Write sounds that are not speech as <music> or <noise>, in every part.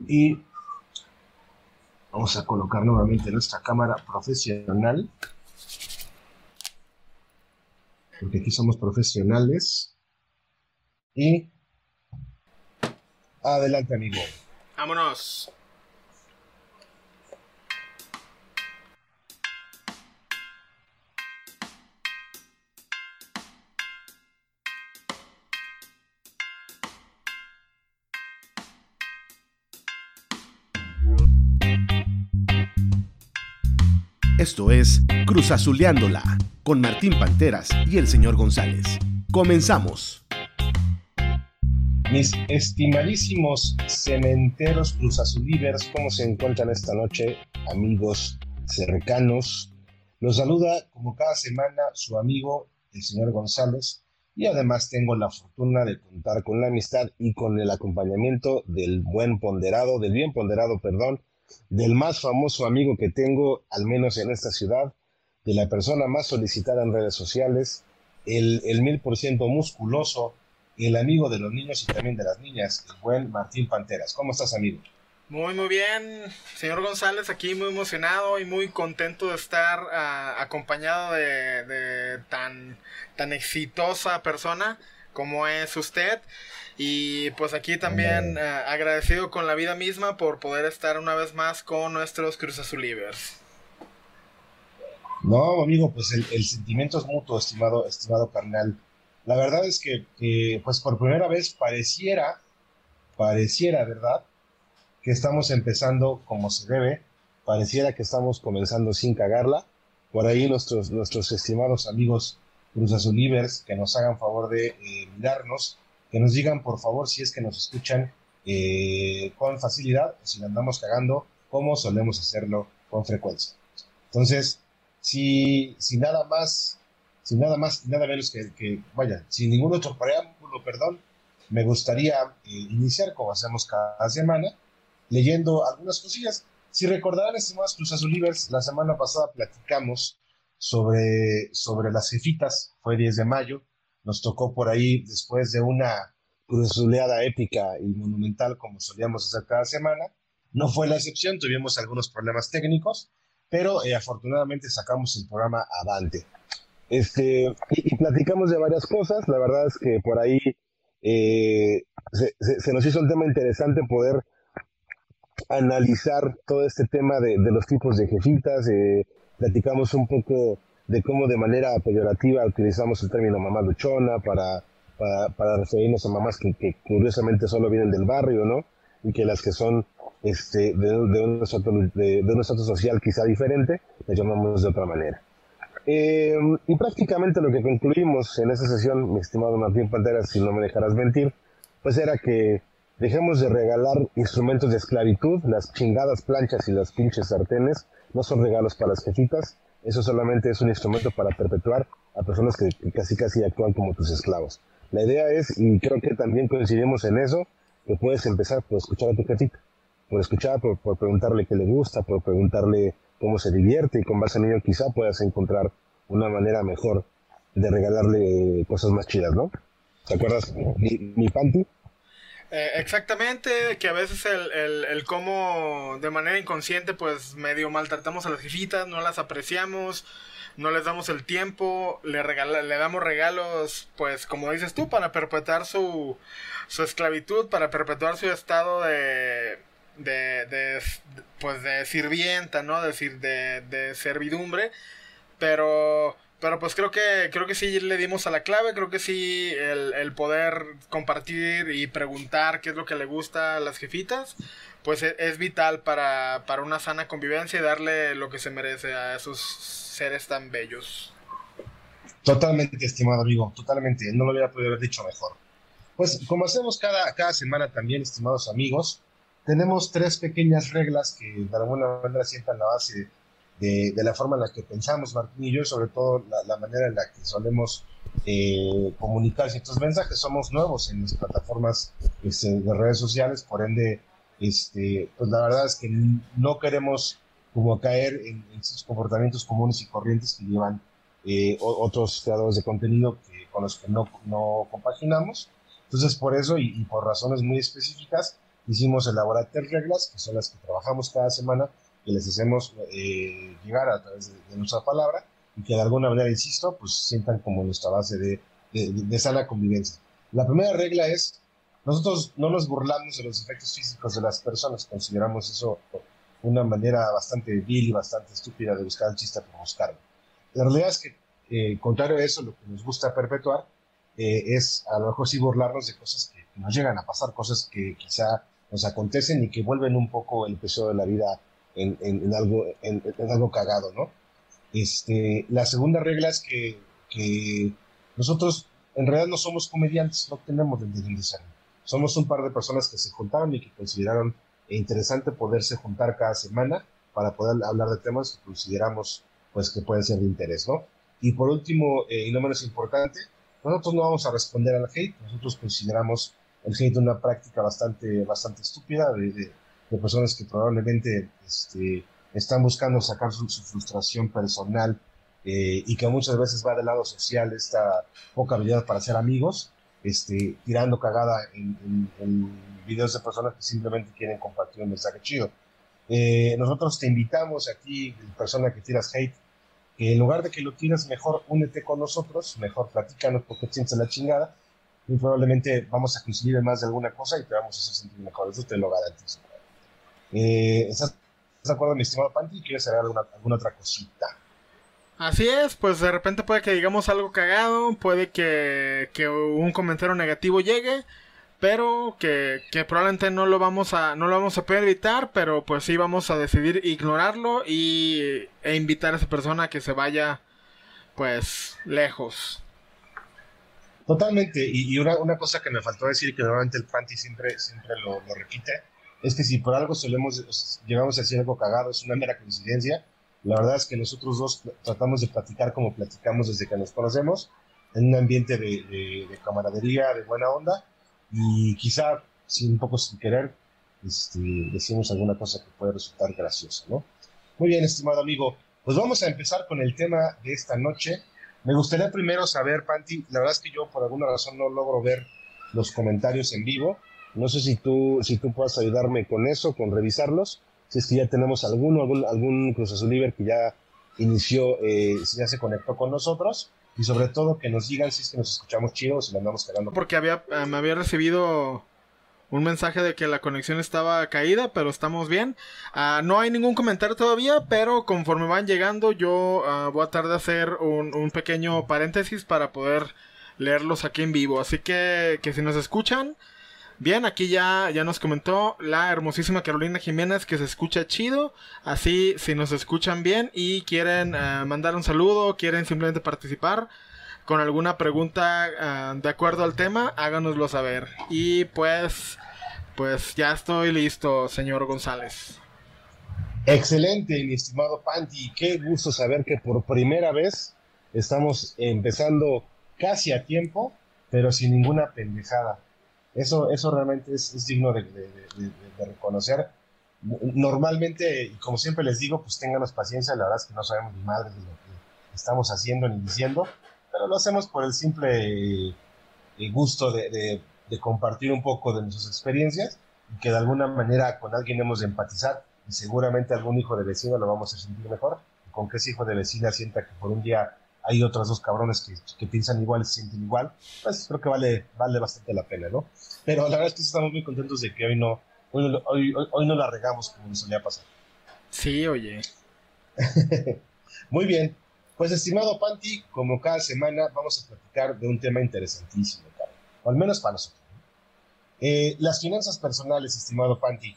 Y vamos a colocar nuevamente nuestra cámara profesional. Porque aquí somos profesionales. Y adelante, amigo. Vámonos. Esto es Cruz Azuleándola con Martín Panteras y el señor González. Comenzamos. Mis estimadísimos cementeros Cruz Azulivers, ¿cómo se encuentran esta noche, amigos cercanos? Los saluda como cada semana su amigo, el señor González, y además tengo la fortuna de contar con la amistad y con el acompañamiento del buen ponderado, del bien ponderado, perdón, del más famoso amigo que tengo, al menos en esta ciudad, de la persona más solicitada en redes sociales, el, mil por ciento musculoso, el amigo de los niños y también de las niñas, el buen Martín Panteras. ¿Cómo estás, amigo? Muy, muy bien, señor González, aquí muy emocionado y muy contento de estar ah, acompañado de, de, tan, tan exitosa persona como es usted. Y pues aquí también eh, agradecido con la vida misma por poder estar una vez más con nuestros Cruz Azulivers. No, amigo, pues el, sentimiento es mutuo, estimado, estimado carnal. La verdad es que, pues por primera vez pareciera, pareciera, ¿verdad? Que estamos empezando como se debe, pareciera que estamos comenzando sin cagarla. Por ahí nuestros, nuestros estimados amigos Cruz Azulivers que nos hagan favor de eh, mirarnos que nos digan por favor si es que nos escuchan eh, con facilidad o si andamos cagando como solemos hacerlo con frecuencia. Entonces, si, si nada más, sin nada más nada menos que, vaya, sin ningún otro preámbulo, perdón, me gustaría eh, iniciar como hacemos cada semana, leyendo algunas cosillas. Si recordarán, estimados Cruz Azulivers, la semana pasada platicamos sobre, sobre las jefitas, fue 10 de mayo, nos tocó por ahí después de una cruzuleada épica y monumental como solíamos hacer cada semana. No fue la excepción, tuvimos algunos problemas técnicos, pero eh, afortunadamente sacamos el programa avante. Este, y, platicamos de varias cosas, la verdad es que por ahí eh, se, nos hizo un tema interesante poder analizar todo este tema de, los tipos de jefitas, eh, platicamos un poco de cómo de manera peyorativa utilizamos el término mamá luchona para, para, referirnos a mamás que, curiosamente solo vienen del barrio, ¿no? Y que las que son este, de, un estatus, de, un social quizá diferente, las llamamos de otra manera. Eh, y prácticamente lo que concluimos en esa sesión, mi estimado Martín Pantera, si no me dejarás mentir, pues era que dejemos de regalar instrumentos de esclavitud, las chingadas planchas y las pinches sartenes, no son regalos para las jefitas, eso solamente es un instrumento para perpetuar a personas que, casi casi actúan como tus esclavos. La idea es, y creo que también coincidimos en eso, que puedes empezar por escuchar a tu jefita, por escuchar, por, preguntarle qué le gusta, por preguntarle cómo se divierte y con base en ello quizá puedas encontrar una manera mejor de regalarle cosas más chidas, ¿no? ¿Te acuerdas mi, mi panty? Eh, exactamente, que a veces el, el, cómo de manera inconsciente pues medio maltratamos a las jefitas, no las apreciamos, no les damos el tiempo, le, le damos regalos pues como dices tú para perpetuar su, su esclavitud, para perpetuar su estado de, de, de pues de sirvienta, ¿no? Decir, de, de servidumbre, pero pero pues creo que, creo que sí le dimos a la clave, creo que sí el, poder compartir y preguntar qué es lo que le gusta a las jefitas, pues e, es, vital para, para, una sana convivencia y darle lo que se merece a esos seres tan bellos. Totalmente, estimado amigo, totalmente, no lo hubiera podido haber dicho mejor. Pues como hacemos cada, cada semana también, estimados amigos, tenemos tres pequeñas reglas que de alguna manera sientan la base de, la forma en la que pensamos Martín y yo, sobre todo la, manera en la que solemos eh, comunicar ciertos mensajes. Somos nuevos en las plataformas este, de redes sociales, por ende, este, pues la verdad es que no queremos como caer en, esos comportamientos comunes y corrientes que llevan eh, otros creadores de contenido con los que no, no compaginamos. Entonces, por eso y, y por razones muy específicas, hicimos elaborar tres reglas, que son las que trabajamos cada semana, que les hacemos eh, llegar a través de, nuestra palabra y que de alguna manera, insisto, pues sientan como nuestra base de, de, sana convivencia. La primera regla es, nosotros no nos burlamos de los efectos físicos de las personas, consideramos eso una manera bastante vil y bastante estúpida de buscar el chiste por buscarlo. La realidad es que, eh, contrario a eso, lo que nos gusta perpetuar eh, es a lo mejor sí burlarnos de cosas que, nos llegan a pasar, cosas que quizá nos acontecen y que vuelven un poco el episodio de la vida en, en, algo, en, algo cagado, ¿no? Este, la segunda regla es que, que, nosotros en realidad no somos comediantes, no tenemos el de ser. Somos un par de personas que se juntaron y que consideraron interesante poderse juntar cada semana para poder hablar de temas que consideramos pues que pueden ser de interés, ¿no? Y por último, eh, y no menos importante, nosotros no vamos a responder al hate, nosotros consideramos el hate una práctica bastante, bastante estúpida de, de, personas que probablemente este, están buscando sacar su, frustración personal eh, y que muchas veces va del lado social esta poca habilidad para ser amigos, este, tirando cagada en, videos de personas que simplemente quieren compartir un mensaje chido. Eh, nosotros te invitamos a ti, persona que tiras hate, que en lugar de que lo tires, mejor únete con nosotros, mejor platícanos porque sientes la chingada. y probablemente vamos a coincidir en más de alguna cosa y te vamos a hacer sentir mejor. Eso te lo garantizo. Eh, ¿Estás de acuerdo, mi estimado Panti? ¿Quieres agregar alguna, alguna otra cosita? Así es, pues de repente puede que digamos algo cagado, puede que, que un comentario negativo llegue, pero que, que, probablemente no lo vamos a no lo vamos a poder evitar pero pues sí vamos a decidir ignorarlo y e invitar a esa persona a que se vaya pues lejos totalmente y, una, una, cosa que me faltó decir que normalmente el Panty siempre siempre lo, lo, repite es que si por algo solemos llegamos a decir algo cagado es una mera coincidencia la verdad es que nosotros dos tratamos de platicar como platicamos desde que nos conocemos en un ambiente de, de, de camaradería de buena onda y quizá, sin un poco sin querer, este, decimos alguna cosa que puede resultar graciosa, ¿no? Muy bien, estimado amigo, pues vamos a empezar con el tema de esta noche. Me gustaría primero saber, Panti, la verdad es que yo por alguna razón no logro ver los comentarios en vivo. No sé si tú, si tú puedas ayudarme con eso, con revisarlos. Si es que ya tenemos alguno, algún, algún Cruz Azul que ya inició, eh, ya se conectó con nosotros y sobre todo que nos digan si es que nos escuchamos chido o si andamos cagando. Porque había, eh, me había recibido un mensaje de que la conexión estaba caída, pero estamos bien. Ah, no hay ningún comentario todavía, pero conforme van llegando yo ah, voy a tratar de hacer un, un, pequeño paréntesis para poder leerlos aquí en vivo. Así que, que si nos escuchan, Bien, aquí ya, ya nos comentó la hermosísima Carolina Jiménez que se escucha chido. Así, si nos escuchan bien y quieren eh, mandar un saludo, quieren simplemente participar con alguna pregunta eh, de acuerdo al tema, háganoslo saber. Y pues, pues ya estoy listo, señor González. Excelente, mi estimado Panti. Qué gusto saber que por primera vez estamos empezando casi a tiempo, pero sin ninguna pendejada. Eso, eso realmente es, digno de, reconocer. Normalmente, como siempre les digo, pues ténganos paciencia, la verdad es que no sabemos ni madre de lo que estamos haciendo ni diciendo, pero lo hacemos por el simple eh, gusto de, compartir un poco de nuestras experiencias y que de alguna manera con alguien hemos de empatizar y seguramente algún hijo de vecino lo vamos a sentir mejor, con que ese hijo de vecina sienta que por un día hay otros dos cabrones que, que piensan igual, se sienten igual, pues creo que vale, vale bastante la pena, ¿no? Pero la verdad es que estamos muy contentos de que hoy no, hoy, hoy, hoy no la regamos como nos solía pasar. Sí, oye. <laughs> muy bien. Pues estimado Panti, como cada semana vamos a platicar de un tema interesantísimo, o al menos para nosotros. Eh, las finanzas personales, estimado Panti.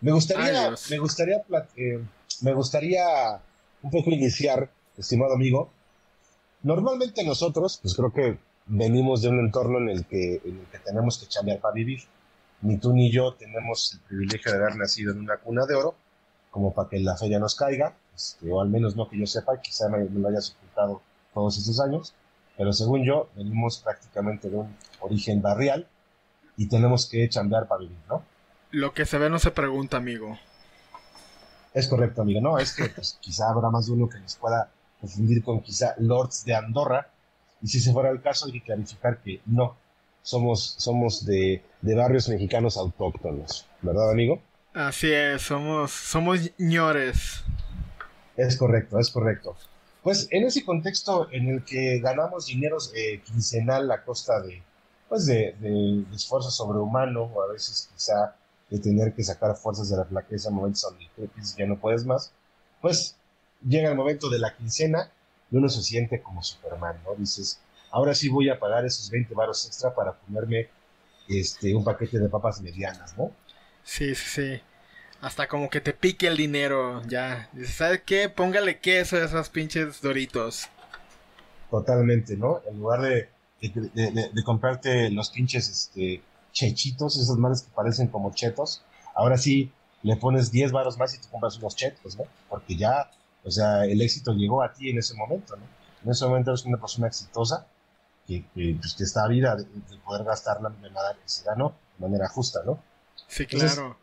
Me gustaría, me gustaría, eh, me gustaría un poco iniciar, estimado amigo, Normalmente nosotros, pues creo que venimos de un entorno en el que, tenemos que chambear para vivir. Ni tú ni yo tenemos el privilegio de haber nacido en una cuna de oro, como para que la feria nos caiga, este, o al menos no que yo sepa, quizá me, lo haya ocultado todos esos años, pero según yo, venimos prácticamente de un origen barrial y tenemos que chambear para vivir, ¿no? Lo que se ve no se pregunta, amigo. Es correcto, amigo. No, es que pues, quizá habrá más de uno que nos pueda confundir con quizá Lords de Andorra, y si se fuera el caso hay que clarificar que no, somos, somos de, de barrios mexicanos autóctonos, ¿verdad, amigo? Así es, somos, somos ñores. Es correcto, es correcto. Pues en ese contexto en el que ganamos dineros eh, quincenal a costa de, pues de, de, esfuerzo sobrehumano, o a veces quizá de tener que sacar fuerzas de la flaqueza en momentos donde ya no puedes más, pues llega el momento de la quincena y uno se siente como Superman, ¿no? Dices, ahora sí voy a pagar esos 20 varos extra para ponerme este, un paquete de papas medianas, ¿no? Sí, sí, sí. Hasta como que te pique el dinero, ya. Dices, ¿sabes qué? Póngale queso a esos pinches doritos. Totalmente, ¿no? En lugar de, de, comprarte los pinches este, chechitos, esos males que parecen como chetos, ahora sí le pones 10 varos más y te compras unos chetos, ¿no? Porque ya, o sea, el éxito llegó a ti en ese momento, ¿no? En ese momento eres una persona exitosa que, que, pues, que está a vida de, poder gastarla de manera que se ganó, de manera justa, ¿no? Sí, claro.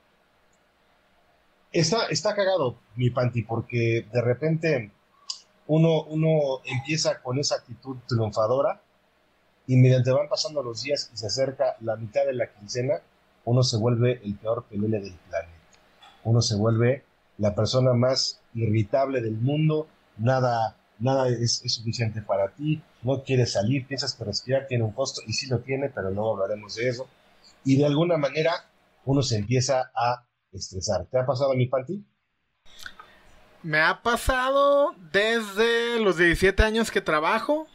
está, está cagado, mi panty, porque de repente uno, uno empieza con esa actitud triunfadora y mediante van pasando los días y se acerca la mitad de la quincena, uno se vuelve el peor pelele del planeta. Uno se vuelve la persona más irritable del mundo, nada nada es, suficiente para ti, no quieres salir, piensas que respirar tiene un costo, y sí lo tiene, pero luego hablaremos de eso. Y de alguna manera uno se empieza a estresar. ¿Te ha pasado mi panty? Me ha pasado desde los 17 años que trabajo.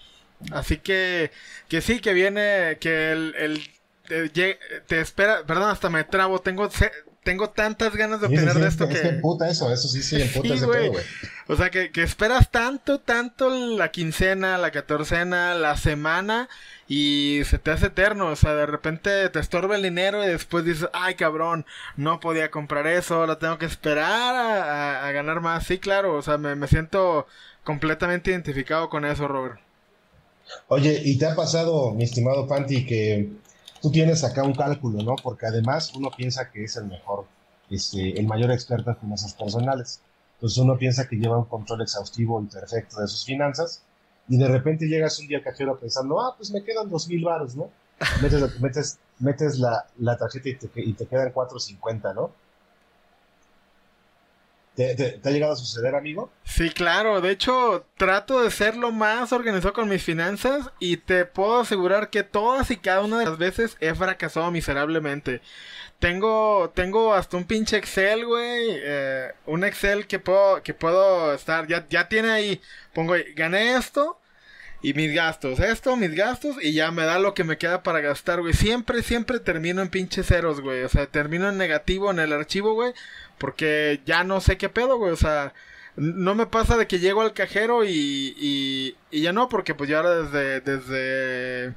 Así que, que sí, que viene, que el, te, te, espera, perdón, hasta me trabo, tengo tengo tantas ganas de obtener de esto que... Es que puta eso, eso sí, sí, <laughs> puta ese güey. O sea, que, que, esperas tanto, tanto la quincena, la catorcena, la semana y se te hace eterno. O sea, de repente te estorba el dinero y después dices, ay cabrón, no podía comprar eso, ahora tengo que esperar a, a, ganar más. Sí, claro, o sea, me, me siento completamente identificado con eso, Robert. Oye, ¿y te ha pasado, mi estimado Panti, que tú tienes acá un cálculo, ¿no? Porque además uno piensa que es el mejor, este, el mayor experto en finanzas personales. Entonces uno piensa que lleva un control exhaustivo y perfecto de sus finanzas y de repente llegas un día al cajero pensando, ah, pues me quedan dos mil baros, ¿no? Metes, metes, metes la, la, tarjeta y te, y te quedan 4.50, ¿no? ¿Te, ha llegado a suceder, amigo? Sí, claro. De hecho, trato de ser lo más organizado con mis finanzas y te puedo asegurar que todas y cada una de las veces he fracasado miserablemente. Tengo, tengo hasta un pinche Excel, güey. Eh, un Excel que puedo, que puedo estar. Ya, ya tiene ahí. Pongo, gané esto y mis gastos. Esto, mis gastos, y ya me da lo que me queda para gastar, güey. Siempre, siempre termino en pinche ceros, güey. O sea, termino en negativo en el archivo, güey. Porque ya no sé qué pedo, güey. O sea, no me pasa de que llego al cajero y, y, ya no, porque pues ya ahora desde, desde,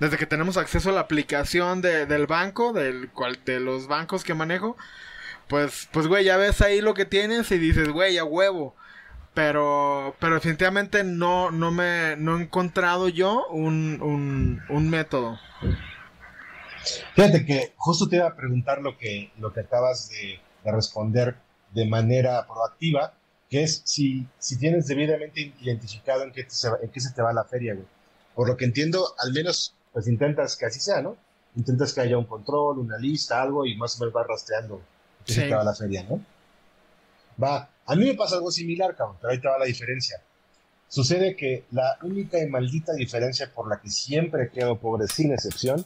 desde que tenemos acceso a la aplicación de, del banco, del cual, de los bancos que manejo, pues, pues, güey, ya ves ahí lo que tienes y dices, güey, a huevo. Pero, pero definitivamente no, no me, no he encontrado yo un, un, un método. Fíjate que justo te iba a preguntar lo que, lo que acabas de, de responder de manera proactiva, que es si, si tienes debidamente identificado en qué, se, en qué se te va la feria, güey. Por lo que entiendo, al menos, pues intentas que así sea, ¿no? Intentas que haya un control, una lista, algo, y más o menos vas rastreando qué se te va la feria, ¿no? Va, a mí me pasa algo similar, cabrón, pero ahí te va la diferencia. Sucede que la única y maldita diferencia por la que siempre quedo pobre, sin excepción,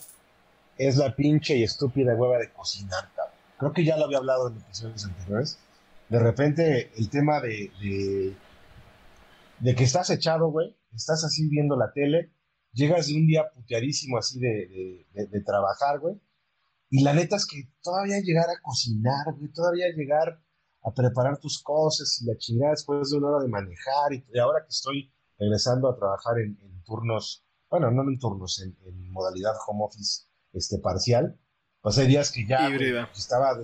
es la pinche y estúpida hueva de cocinar, creo que ya lo había hablado en episodios anteriores. De repente, el tema de, de, que estás echado, güey, estás así viendo la tele, llegas de un día puteadísimo así de, de, trabajar, güey, y la neta es que todavía llegar a cocinar, güey, todavía llegar a preparar tus cosas y la chingada después de una hora de manejar, y, ahora que estoy regresando a trabajar en, turnos, bueno, no en turnos, en, en modalidad home office este, parcial, pues hay días que ya estaba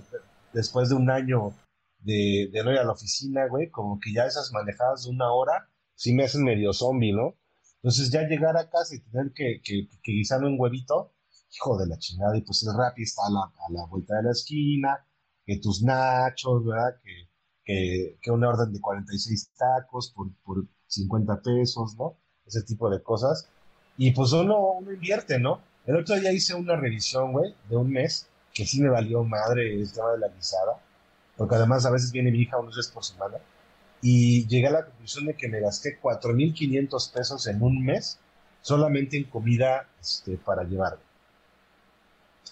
después de un año de, de, no ir a la oficina, güey, como que ya esas manejadas de una hora sí me hacen medio zombie, ¿no? Entonces ya llegar a casa y tener que, que, que guisarme un huevito, hijo de la chingada, y pues el Rappi está a la, a la vuelta de la esquina, que tus nachos, ¿verdad? Que, que, que una orden de 46 tacos por, por 50 pesos, ¿no? Ese tipo de cosas. Y pues uno, uno invierte, ¿no? El otro día hice una revisión, güey, de un mes, que sí me valió madre el tema de la guisada, porque además a veces viene mi hija unos días por semana, y llegué a la conclusión de que me gasté 4.500 pesos en un mes solamente en comida este, para llevar.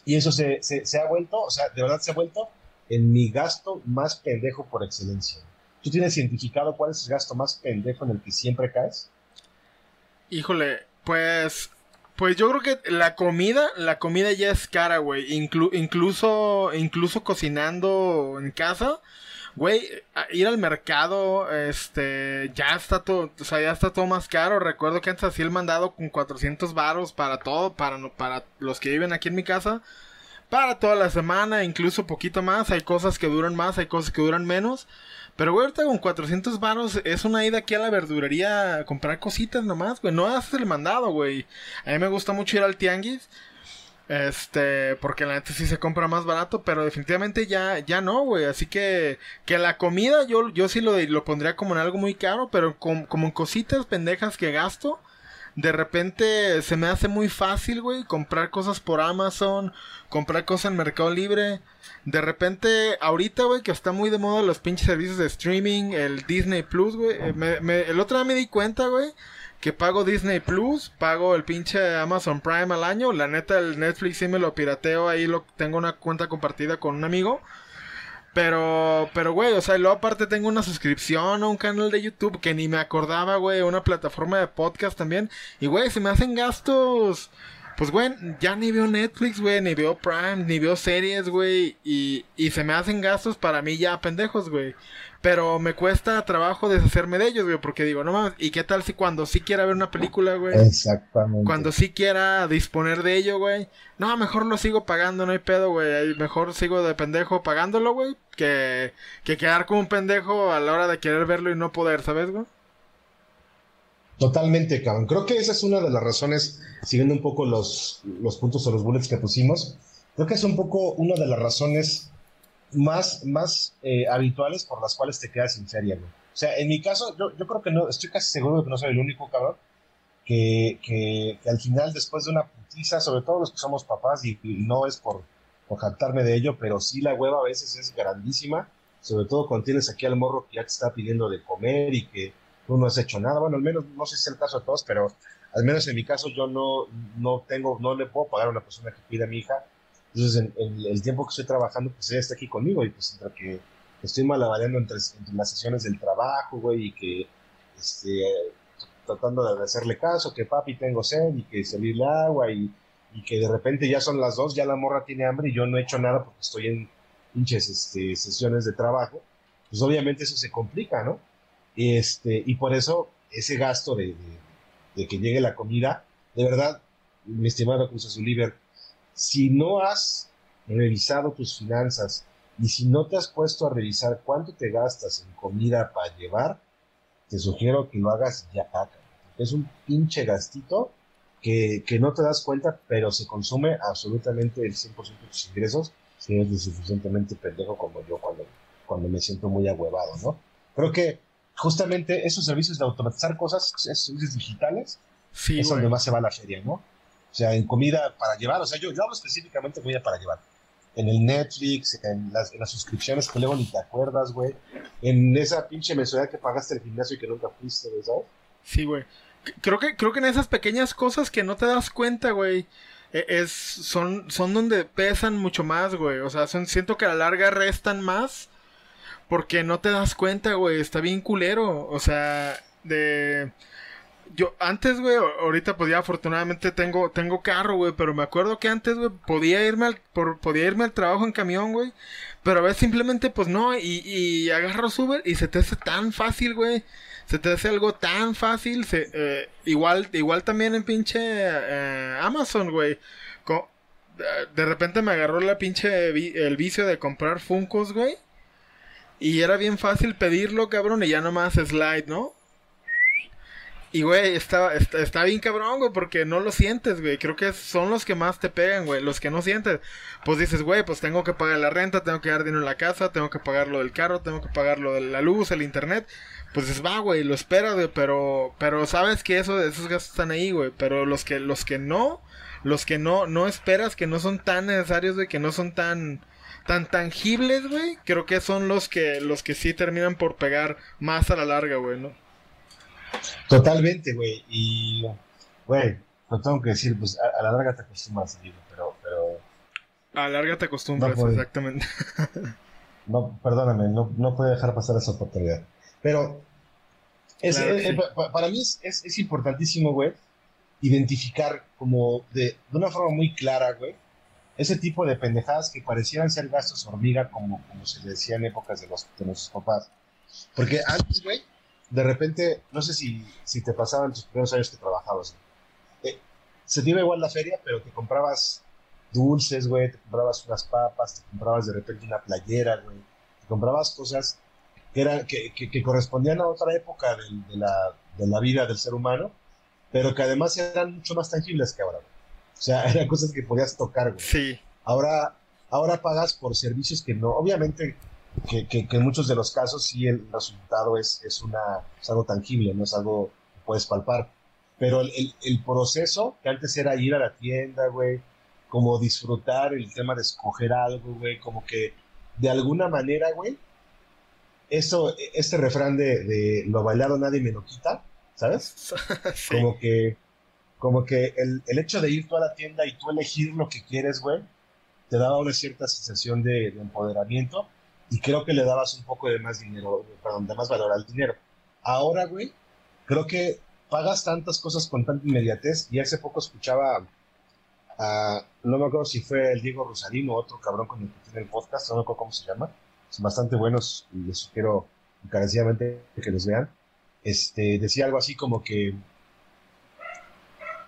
Y eso se, ha vuelto, o sea, de verdad se ha vuelto en mi gasto más pendejo por excelencia. ¿Tú tienes identificado cuál es el gasto más pendejo en el que siempre caes? Híjole, pues pues yo creo que la comida, la comida ya es cara, güey. incluso, incluso cocinando en casa, güey, ir al mercado, este, ya está todo, o sea, ya está todo más caro. Recuerdo que antes hacía el mandado con 400 varos para todo, para, para los que viven aquí en mi casa. Para toda la semana, incluso poquito más. Hay cosas que duran más, hay cosas que duran menos. Pero, güey, ahorita con 400 varos es una ida aquí a la verdurería a comprar cositas nomás, güey. No haces el mandado, güey. A mí me gusta mucho ir al tianguis. Este, porque la neta sí se compra más barato, pero definitivamente ya, ya no, güey. Así que, que la comida yo, yo sí lo, lo pondría como en algo muy caro, pero como en cositas pendejas que gasto de repente se me hace muy fácil, güey, comprar cosas por Amazon, comprar cosas en Mercado Libre. De repente, ahorita, güey, que está muy de moda los pinches servicios de streaming, el Disney Plus, güey. Eh, el otro día me di cuenta, güey, que pago Disney Plus, pago el pinche Amazon Prime al año. La neta, el Netflix sí me lo pirateo, ahí lo tengo una cuenta compartida con un amigo. Pero, pero, güey, o sea, luego aparte tengo una suscripción a un canal de YouTube que ni me acordaba, güey, una plataforma de podcast también. Y, güey, se me hacen gastos. Pues, güey, ya ni veo Netflix, güey, ni veo Prime, ni veo series, güey. Y, y se me hacen gastos para mí ya pendejos, güey. Pero me cuesta trabajo deshacerme de ellos, güey, porque digo, no mames, ¿y qué tal si cuando sí quiera ver una película, güey? Exactamente. Cuando sí quiera disponer de ello, güey. No, mejor lo sigo pagando, no hay pedo, güey. Mejor sigo de pendejo pagándolo, güey, que, que quedar como un pendejo a la hora de querer verlo y no poder, ¿sabes, güey? Totalmente, cabrón. Creo que esa es una de las razones, siguiendo un poco los, los puntos o los bullets que pusimos, creo que es un poco una de las razones más, más eh, habituales por las cuales te quedas sin feria, güey. O sea, en mi caso, yo, yo, creo que no, estoy casi seguro de que no soy el único, cabrón, que, que, al final, después de una putiza, sobre todo los que somos papás, y, no es por, por jactarme de ello, pero sí la hueva a veces es grandísima, sobre todo cuando tienes aquí al morro que ya te está pidiendo de comer y que tú no has hecho nada. Bueno, al menos, no sé si es el caso de todos, pero al menos en mi caso yo no, no tengo, no le puedo pagar a una persona que pida a mi hija entonces, en, el tiempo que estoy trabajando, pues ella está aquí conmigo y pues entre que estoy malabareando entre, entre las sesiones del trabajo, güey, y que este, tratando de hacerle caso, que papi tengo sed y que salirle agua y, y, que de repente ya son las dos, ya la morra tiene hambre y yo no he hecho nada porque estoy en pinches este, sesiones de trabajo, pues obviamente eso se complica, ¿no? Y, este, y por eso ese gasto de, de, que llegue la comida, de verdad, mi estimado Cruz Azuliver, si no has revisado tus finanzas y si no te has puesto a revisar cuánto te gastas en comida para llevar, te sugiero que lo hagas ya. Es un pinche gastito que, no te das cuenta, pero se consume absolutamente el 100% de tus ingresos si eres suficientemente pendejo como yo cuando, cuando me siento muy agüevado, ¿no? Creo que justamente esos servicios de automatizar cosas, esos servicios digitales, es donde más se va la feria, ¿no? O sea, en comida para llevar. O sea, yo, yo hablo específicamente de comida para llevar. En el Netflix, en las, en las suscripciones que luego ni te acuerdas, güey. En esa pinche mensualidad que pagaste el gimnasio y que nunca fuiste, ¿sabes? Sí, güey. Creo que, creo que en esas pequeñas cosas que no te das cuenta, güey. E, es, son, son donde pesan mucho más, güey. O sea, son, siento que a la larga restan más. Porque no te das cuenta, güey. Está bien culero. O sea, de yo antes, güey, ahorita pues ya afortunadamente tengo, tengo carro, güey, pero me acuerdo que antes, güey, podía irme al, por, podía irme al trabajo en camión, güey, pero a veces simplemente pues no, y, y agarro Uber y se te hace tan fácil, güey, se te hace algo tan fácil, se, eh, igual, igual también en pinche eh, Amazon, güey, de repente me agarró la pinche, el vicio de comprar Funcos, güey, y era bien fácil pedirlo, cabrón, y ya nomás slide, ¿no? Y, güey, está, está, bien cabrón, güey, porque no lo sientes, güey. Creo que son los que más te pegan, güey. Los que no sientes. Pues dices, güey, pues tengo que pagar la renta, tengo que dar dinero en la casa, tengo que pagar lo del carro, tengo que pagar lo de la luz, el internet. Pues dices, va, güey, lo esperas, güey, pero, pero sabes que eso, esos gastos están ahí, güey. Pero los que, los que no, los que no, no esperas, que no son tan necesarios, güey, que no son tan, tan tangibles, güey, creo que son los que, los que sí terminan por pegar más a la larga, güey, ¿no? Totalmente, güey, y, güey, lo tengo que decir, pues a, la larga te acostumbras, pero, pero... A la larga te acostumbras, exactamente. <laughs> no, perdóname, no, no puedo dejar pasar esa oportunidad. Pero es, eh, para mí es, es, importantísimo, güey, identificar como de, de, una forma muy clara, güey, ese tipo de pendejadas que parecieran ser gastos hormiga, como, como se decía en épocas de, los, de nuestros papás. Porque antes, güey, de repente, no sé si, si te pasaban tus primeros años que trabajabas, eh, se te iba igual la feria, pero te comprabas dulces, güey, te comprabas unas papas, te comprabas de repente una playera, güey, te comprabas cosas que, que, que, correspondían a otra época de, la, de, la, vida del ser humano, pero que además eran mucho más tangibles que ahora. O sea, <laughs> eran cosas que podías tocar, güey. Sí. Ahora, ahora pagas por servicios que no, obviamente, que, que, en muchos de los casos sí el resultado es, es, una, es algo tangible, no es algo que puedes palpar. Pero el, el, el proceso, que antes era ir a la tienda, güey, como disfrutar el tema de escoger algo, güey, como que de alguna manera, güey, eso, este refrán de, lo bailado nadie me lo quita, ¿sabes? <laughs> Como que, como que el, el, hecho de ir tú a la tienda y tú elegir lo que quieres, güey, te daba una cierta sensación de, empoderamiento y creo que le dabas un poco de más dinero, perdón, de más valor al dinero. Ahora, güey, creo que pagas tantas cosas con tanta inmediatez y hace poco escuchaba a, no me acuerdo si fue el Diego Rosalino otro cabrón con el que tiene el podcast, no me acuerdo cómo se llama, son bastante buenos y les sugiero encarecidamente que los vean. Este, decía algo así como que,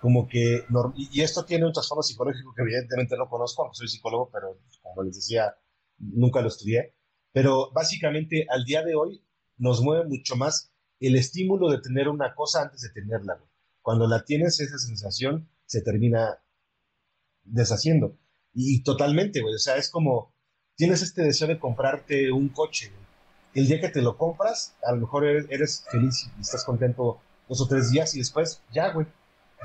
como que, y esto tiene un trasfondo psicológico que evidentemente no conozco, soy psicólogo, pero como les decía, nunca lo estudié. Pero básicamente al día de hoy nos mueve mucho más el estímulo de tener una cosa antes de tenerla. Cuando la tienes, esa sensación se termina deshaciendo. Y totalmente, güey. O sea, es como, tienes este deseo de comprarte un coche. El día que te lo compras, a lo mejor eres, feliz y estás contento dos o tres días y después ya, güey,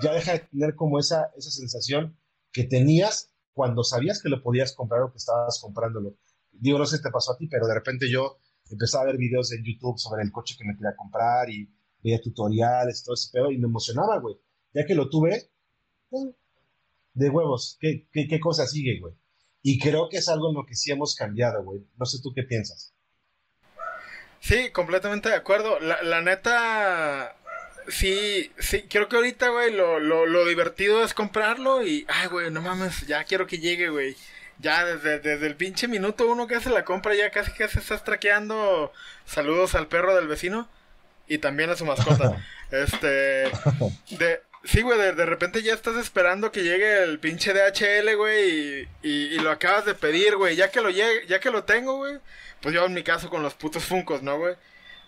ya deja de tener como esa, esa sensación que tenías cuando sabías que lo podías comprar o que estabas comprándolo. Digo, no sé si te pasó a ti, pero de repente yo empezaba a ver videos en YouTube sobre el coche que me quería comprar y veía tutoriales, todo ese pedo, y me emocionaba, güey. Ya que lo tuve, de huevos, ¿qué, qué, qué cosa sigue, güey? Y creo que es algo en lo que sí hemos cambiado, güey. No sé tú qué piensas. Sí, completamente de acuerdo. La, la neta, sí, sí, creo que ahorita, güey, lo, lo, lo, divertido es comprarlo y, ay, güey, no mames, ya quiero que llegue, güey. Ya desde, desde el pinche minuto uno que hace la compra, ya casi que se estás traqueando. Saludos al perro del vecino y también a su mascota. <laughs> este, de, Sí, güey, de, repente ya estás esperando que llegue el pinche DHL, güey, y, y, lo acabas de pedir, güey. Ya que lo llegue, ya que lo tengo, güey, pues yo en mi caso con los putos funcos, ¿no, güey?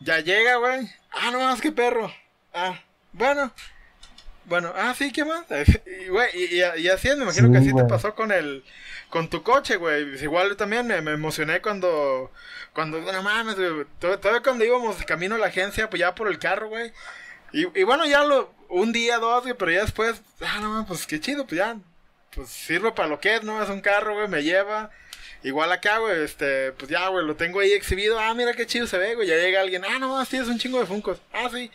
Ya llega, güey. Ah, no más que perro. Ah, bueno. Bueno, ah, sí, ¿qué más? <laughs> y, güey, y, y, así es, me imagino que así te pasó con el, con tu coche, güey. Igual también me, me emocioné cuando, cuando, no mames, güey. Todavía cuando íbamos de camino a la agencia, pues ya por el carro, güey. Y, y bueno, ya lo, un día, dos, güey, pero ya después, ah, no, pues qué chido, pues ya, pues sirve para lo que es, ¿no? Es un carro, güey, me lleva. Igual acá, güey, este, pues ya, güey, lo tengo ahí exhibido. Ah, mira qué chido se ve, güey. Ya llega alguien, ah, no, sí, es un chingo de funcos. Ah, sí.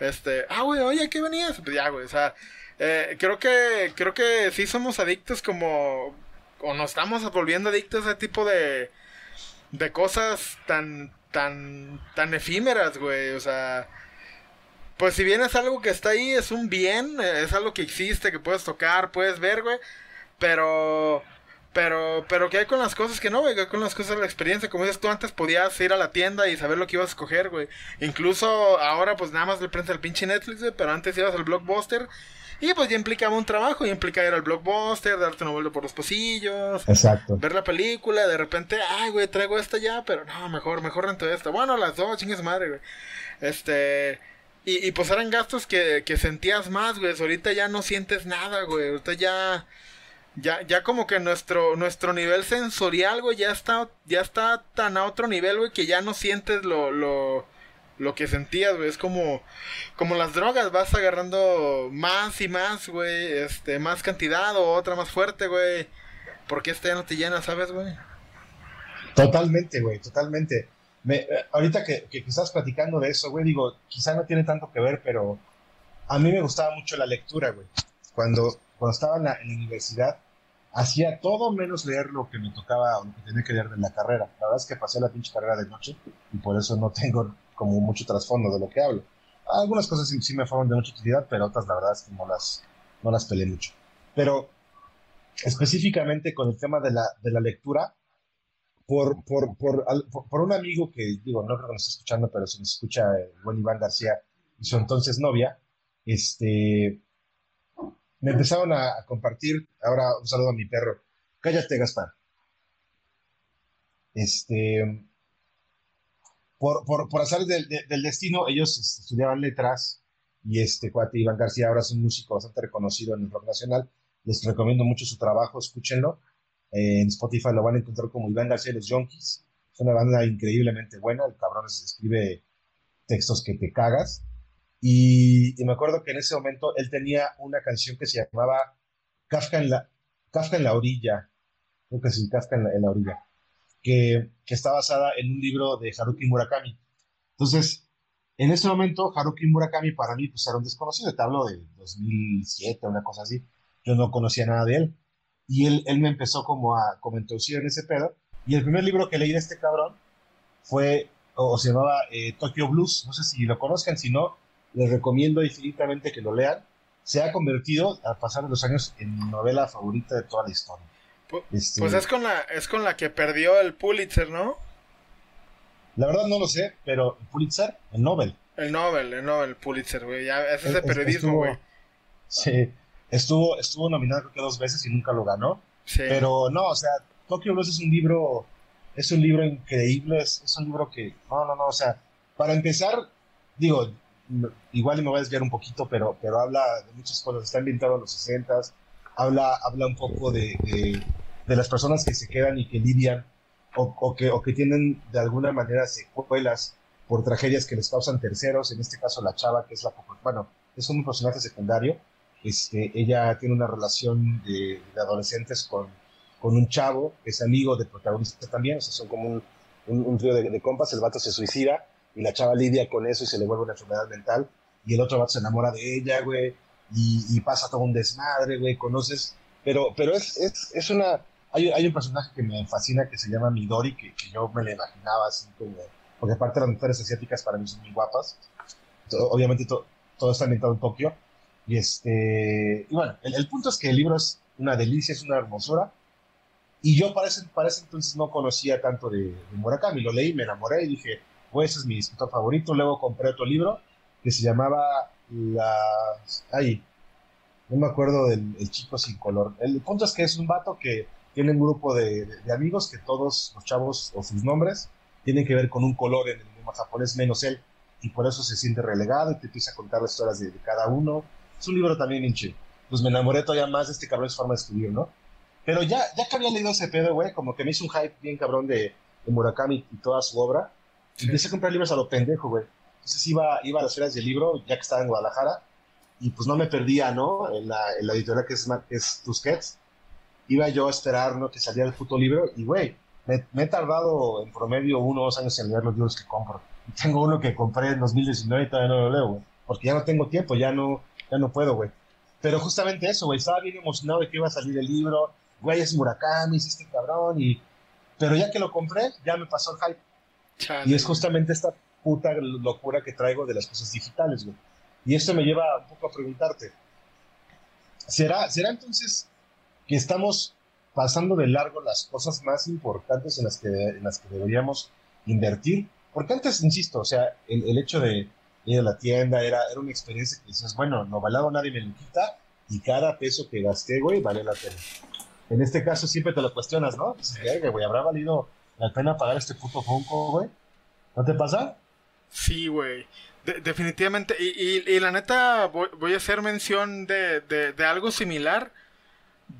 Este, ah, güey, oye, ¿qué venías? Pues ya, güey, o sea, eh, creo que, creo que sí somos adictos como, o nos estamos volviendo adictos a ese tipo de, de cosas tan, tan, tan efímeras, güey, o sea, pues si bien es algo que está ahí, es un bien, es algo que existe, que puedes tocar, puedes ver, güey. Pero, pero, pero ¿qué hay con las cosas que no, güey? ¿Qué hay con las cosas de la experiencia? Como dices tú antes, podías ir a la tienda y saber lo que ibas a escoger, güey. Incluso ahora, pues nada más le prensa el pinche Netflix, güey, pero antes ibas al blockbuster. Y pues ya implicaba un trabajo, ya implicaba ir al blockbuster, darte una vuelta por los pasillos, Exacto. ver la película, de repente, ay, güey, traigo esta ya, pero no, mejor, mejor rento esta. Bueno, las dos, chingues madre, güey. Este, y, y pues eran gastos que, que sentías más, güey. Ahorita ya no sientes nada, güey. Ahorita ya. Ya, ya como que nuestro, nuestro nivel sensorial, güey, ya está, ya está tan a otro nivel, güey, que ya no sientes lo, lo, lo que sentías, güey. Es como, como las drogas, vas agarrando más y más, güey. Este, más cantidad o otra más fuerte, güey. Porque esta ya no te llena, ¿sabes, güey? Totalmente, güey, totalmente. Me, eh, ahorita que, que, estás platicando de eso, güey, digo, quizá no tiene tanto que ver, pero a mí me gustaba mucho la lectura, güey. Cuando, cuando estaba en la, en la universidad, hacía todo menos leer lo que me tocaba o lo que tenía que leer de la carrera. La verdad es que pasé la pinche carrera de noche y por eso no tengo como mucho trasfondo de lo que hablo. Algunas cosas sí, me fueron de mucha utilidad, pero otras la verdad es que no las, no las peleé mucho. Pero específicamente con el tema de la, de la lectura, por, por, por, por, un amigo que, digo, no creo que nos esté escuchando, pero si nos escucha el buen Iván García y su entonces novia, este, me empezaron a, compartir, ahora un saludo a mi perro, cállate Gaspar. Este, por, por, por azar del, del, destino, ellos este, estudiaban letras y este cuate Iván García ahora es un músico bastante reconocido en el rock nacional. Les recomiendo mucho su trabajo, escúchenlo. en Spotify lo van a encontrar como Iván García y los Junkies. Es una banda increíblemente buena. El cabrón escribe textos que te cagas. Y, me acuerdo que en ese momento él tenía una canción que se llamaba Kafka en la, Kafka en la orilla. Creo que sí, Kafka en la, en la orilla que, está basada en un libro de Haruki Murakami. Entonces, en ese momento, Haruki Murakami para mí pues, era un desconocido, te hablo de 2007, una cosa así. Yo no conocía nada de él. Y él, él me empezó como a, como en ese pedo. Y el primer libro que leí de este cabrón fue, o, se llamaba eh, Tokyo Blues. No sé si lo conozcan, si no, les recomiendo infinitamente que lo lean. Se ha convertido, a pasar de los años, en mi novela favorita de toda la historia. Este, pues es con la es con la que perdió el Pulitzer, ¿no? La verdad no lo sé, pero el Pulitzer, el Nobel. El Nobel, el Nobel Pulitzer, güey. Ya es ese periodismo, güey. Sí, estuvo estuvo nominado creo que dos veces y nunca lo ganó. Sí. Pero no, o sea, Tokyo Blues es un libro es un libro increíble, es, es un libro que no, no, no, o sea, para empezar, digo, igual me voy a desviar un poquito, pero, pero habla de muchas cosas. Está ambientado en los 60 habla, habla un poco de, de, las personas que se quedan y que lidian o, o, que, o que tienen de alguna manera secuelas por tragedias que les causan terceros, en este caso la chava, que es la, bueno, es un personaje secundario, este, ella tiene una relación de, adolescentes con, con, un chavo que es amigo del protagonista también, o sea, son como un, un, trío de, de, compas, el vato se suicida y la chava lidia con eso y se le vuelve una enfermedad mental y el otro vato se enamora de ella, güey, y, pasa todo un desmadre, güey, conoces, pero, pero es, es, es una, hay, hay, un personaje que me fascina que se llama Midori, que, que yo me la imaginaba así como, porque aparte las mujeres asiáticas para mí son muy guapas, obviamente todo está ambientado en Tokio, y este, y bueno, el, punto es que el libro es una delicia, es una hermosura, y yo para ese, para entonces no conocía tanto de, de, Murakami, lo leí, me enamoré y dije, pues ese es mi escritor favorito, luego compré otro libro que se llamaba las... Ay, no me acuerdo del chico sin color. El punto es que es un vato que tiene un grupo de, amigos que todos los chavos o sus nombres tienen que ver con un color en el idioma japonés menos él. Y por eso se siente relegado y te empieza a contar las historias de, cada uno. Es un libro también hinche. Pues me enamoré todavía más de este cabrón, es forma de escribir, ¿no? Pero ya, ya que había leído ese pedo, güey, como que me hizo un hype bien cabrón de, Murakami y toda su obra. Empecé a comprar libros a lo pendejo, güey. Entonces iba, iba a las ferias del libro, ya que estaba en Guadalajara, y pues no me perdía, ¿no? En la, en la editorial que es, es Tusquets. Iba yo a esperar, ¿no? Que saliera el puto libro, y güey, me, he tardado en promedio uno o dos años en leer los libros que compro. tengo uno que compré en 2019 y todavía no lo leo, güey. Porque ya no tengo tiempo, ya no, ya no puedo, güey. Pero justamente eso, güey, estaba bien emocionado de que iba a salir el libro. Güey, es Murakami, es este cabrón, y... Pero ya que lo compré, ya me pasó el hype. Y es justamente esta puta locura que traigo de las cosas digitales, güey. Y esto me lleva un poco a preguntarte, ¿será, ¿será entonces que estamos pasando de largo las cosas más importantes en las que, en las que deberíamos invertir? Porque antes, insisto, o sea, el, hecho de ir a la tienda era, era una experiencia que dices, bueno, no valado nadie me lo quita y cada peso que gasté, güey, vale la pena. En este caso siempre te lo cuestionas, ¿no? Dices, güey, ¿habrá valido la pena pagar este puto Funko, güey? ¿No te pasa? Sí, güey. definitivamente. Y, y, la neta, voy, a hacer mención de, de, algo similar.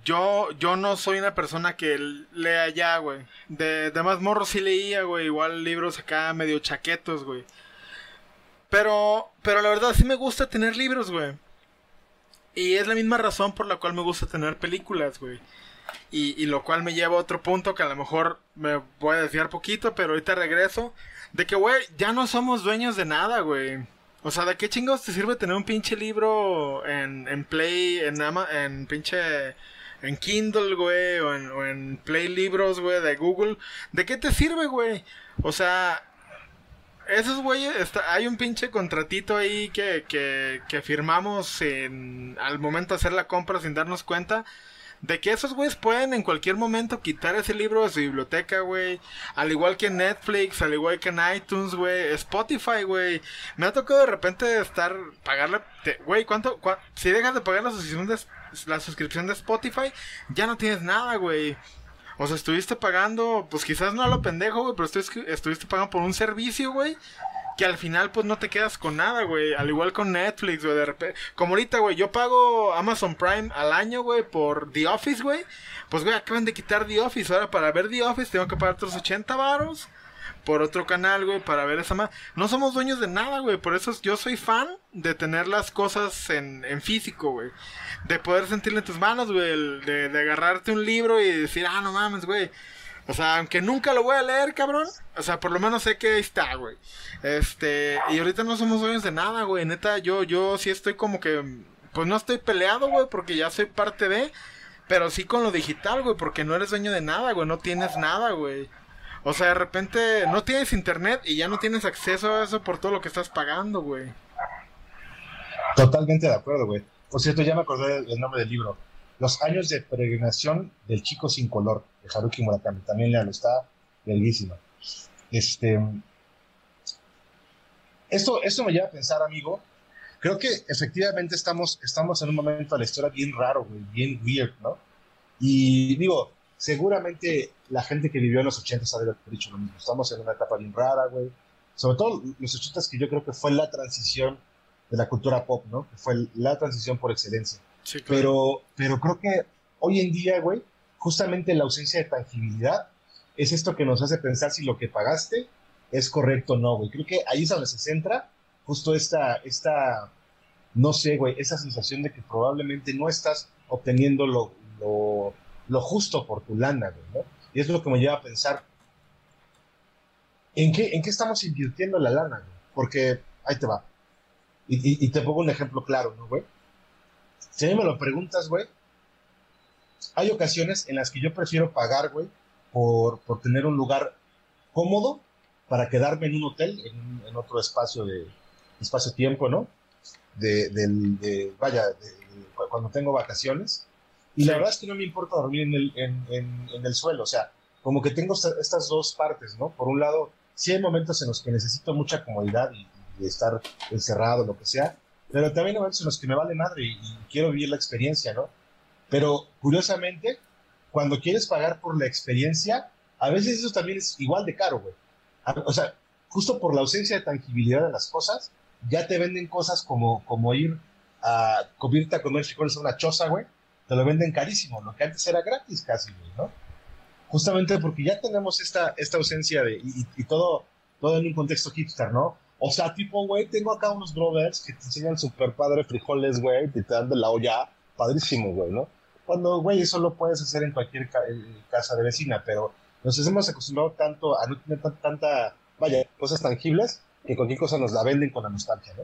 Yo, yo no soy una persona que lea ya, güey. De, de más morro sí leía, güey. Igual libros acá medio chaquetos, güey. Pero, pero la verdad sí me gusta tener libros, güey. Y es la misma razón por la cual me gusta tener películas, güey. Y, y, lo cual me lleva a otro punto que a lo mejor me voy a desviar poquito, pero ahorita regreso. De que, güey, ya no somos dueños de nada, güey. O sea, ¿de qué chingos te sirve tener un pinche libro en, en Play, en, Ama, en pinche en Kindle, güey, o en, o en Play Libros, güey, de Google. ¿De qué te sirve, güey? O sea, esos güeyes, hay un pinche contratito ahí que, que, que firmamos en, al momento de hacer la compra sin darnos cuenta de que esos güeyes pueden en cualquier momento quitar ese libro de su biblioteca, güey. Al igual que Netflix, al igual que en iTunes, güey. Spotify, güey. Me ha tocado de repente estar, pagarle, güey, ¿cuánto, si dejas de pagar la suscripción de, la suscripción de Spotify, ya no tienes nada, güey. O sea, estuviste pagando, pues quizás no a lo pendejo, güey, pero estuviste, estuviste pagando por un servicio, güey que al final pues no te quedas con nada, güey. Al igual con Netflix, güey, de repente. Como ahorita, güey, yo pago Amazon Prime al año, güey, por The Office, güey. Pues, güey, acaban de quitar The Office. Ahora para ver The Office tengo que pagar otros 80 varos por otro canal, güey, para ver esa más. No somos dueños de nada, güey. Por eso yo soy fan de tener las cosas en, en físico, güey. De poder sentirle en tus manos, güey. De, de agarrarte un libro y decir, ah, no mames, güey o sea, aunque nunca lo voy a leer, cabrón. O sea, por lo menos sé que ahí está, güey. Este, y ahorita no somos dueños de nada, güey. Neta, yo, yo sí estoy como que, pues no estoy peleado, güey, porque ya soy parte de. Pero sí con lo digital, güey, porque no eres dueño de nada, güey. No tienes nada, güey. O sea, de repente no tienes internet y ya no tienes acceso a eso por todo lo que estás pagando, güey. Totalmente de acuerdo, güey. Por cierto, ya me acordé del nombre del libro. Los años de peregrinación del chico sin color, de Haruki Murakami. También le está bellísima. Este, esto, esto me lleva a pensar, amigo, creo que efectivamente estamos, estamos en un momento de la historia bien raro, bien weird, ¿no? Y digo, seguramente la gente que vivió en los 80 ha dicho lo mismo. Estamos en una etapa bien rara, güey. Sobre todo los 80 que yo creo que fue la transición de la cultura pop, ¿no? Que fue la transición por excelencia. Pero, pero creo que hoy en día, güey, justamente la ausencia de tangibilidad es esto que nos hace pensar si lo que pagaste es correcto o no, güey. Creo que ahí es donde se centra justo esta, esta no sé, güey, esa sensación de que probablemente no estás obteniendo lo, lo, justo por tu lana, güey, ¿no? Y es lo que me lleva a pensar, ¿en qué, en qué estamos invirtiendo la lana, güey? Porque, ahí te va. Y te pongo un ejemplo claro, ¿no, güey? Si a mí me lo preguntas, güey, hay ocasiones en las que yo prefiero pagar, güey, por, por tener un lugar cómodo para quedarme en un hotel, en, otro espacio de espacio-tiempo, ¿no? De, de, vaya, cuando tengo vacaciones. Y la verdad es que no me importa dormir en el, en, en, el suelo, o sea, como que tengo estas dos partes, ¿no? Por un lado, sí hay momentos en los que necesito mucha comodidad y, estar encerrado, lo que sea, pero también hay momentos en los que me vale madre y quiero vivir la experiencia, ¿no? Pero curiosamente, cuando quieres pagar por la experiencia, a veces eso también es igual de caro, güey. O sea, justo por la ausencia de tangibilidad de las cosas, ya te venden cosas como, como ir a comerte a comer frijoles a una choza, güey. Te lo venden carísimo, lo que antes era gratis casi, güey, ¿no? Justamente porque ya tenemos esta, esta ausencia de, y, todo, todo en un contexto hipster, ¿no? O sea, tipo, güey, tengo acá unos brothers que te enseñan súper padre frijoles, güey, y te dan de la olla, padrísimo, güey, ¿no? cuando, güey, eso lo puedes hacer en cualquier casa de vecina, pero nos hemos acostumbrado tanto a no tener tanta, vaya, cosas tangibles que cualquier cosa nos la venden con la nostalgia, ¿no?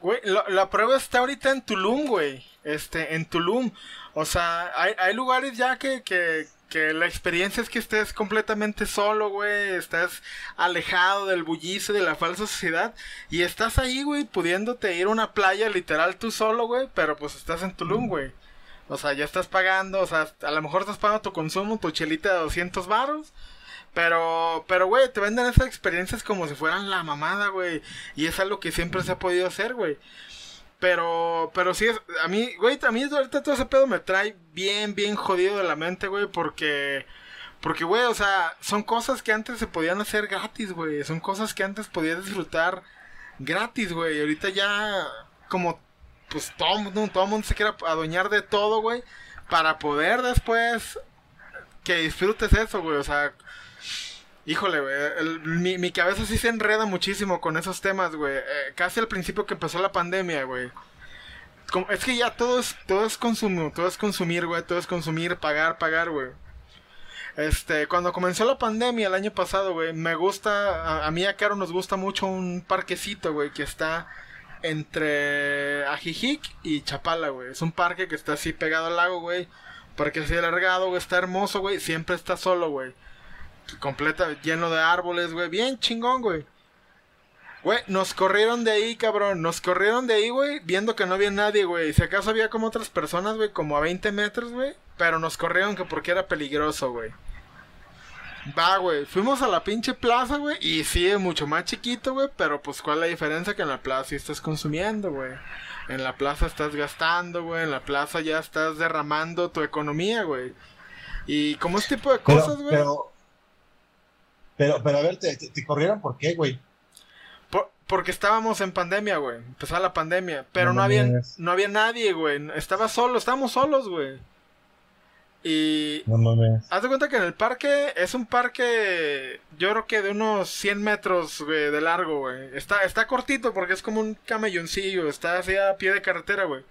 Güey, la prueba está ahorita en Tulum, güey. Este, en Tulum. O sea, hay, hay lugares ya que, que, que la experiencia es que estés completamente solo, güey, estás alejado del bullicio de la falsa sociedad y estás ahí, güey, pudiéndote ir a una playa literal tú solo, güey, pero pues estás en Tulum, güey. O sea, ya estás pagando, o sea, a lo mejor estás pagando tu consumo, tu chelita de 200 baros. Pero, pero, güey, te venden esas experiencias como si fueran la mamada, güey. Y es algo que siempre se ha podido hacer, güey. Pero, pero sí, es, a mí, güey, a mí ahorita todo ese pedo me trae bien, bien jodido de la mente, güey, porque, porque, güey, o sea, son cosas que antes se podían hacer gratis, güey. Son cosas que antes podías disfrutar gratis, güey. Ahorita ya, como pues todo mundo, todo mundo se quiere adueñar de todo, güey, para poder después que disfrutes eso, güey, o sea, Híjole, güey. Mi, cabeza sí se enreda muchísimo con esos temas, güey. Eh, casi al principio que empezó la pandemia, güey. es que ya todo es, todo es consumo, todo es consumir, güey. Todo es consumir, pagar, pagar, güey. Este, cuando comenzó la pandemia el año pasado, güey, me gusta, a, mí a Caro nos gusta mucho un parquecito, güey, que está entre Ajijic y Chapala, güey. Es un parque que está así pegado al lago, güey. Parque así alargado, güey, está hermoso, güey. Siempre está solo, güey completa, lleno de árboles, güey. Bien chingón, güey. Güey, nos corrieron de ahí, cabrón. Nos corrieron de ahí, güey, viendo que no había nadie, güey. Si acaso había como otras personas, güey, como a 20 metros, güey. Pero nos corrieron que porque era peligroso, güey. Va, güey. Fuimos a la pinche plaza, güey. Y sí, es mucho más chiquito, güey. Pero pues, ¿cuál es la diferencia? Que en la plaza sí estás consumiendo, güey. En la plaza estás gastando, güey. En la plaza ya estás derramando tu economía, güey. Y como este tipo de cosas, güey. Pero, pero a ver, ¿te, te, corrieron por qué, güey? porque estábamos en pandemia, güey. Empezaba la pandemia. Pero no, había, no había nadie, güey. Estaba solo, estábamos solos, güey. Y. No mames. Haz de cuenta que en el parque es un parque. Yo creo que de unos 100 metros, güey, de largo, güey. Está, está cortito porque es como un camelloncillo. Está así a pie de carretera, güey.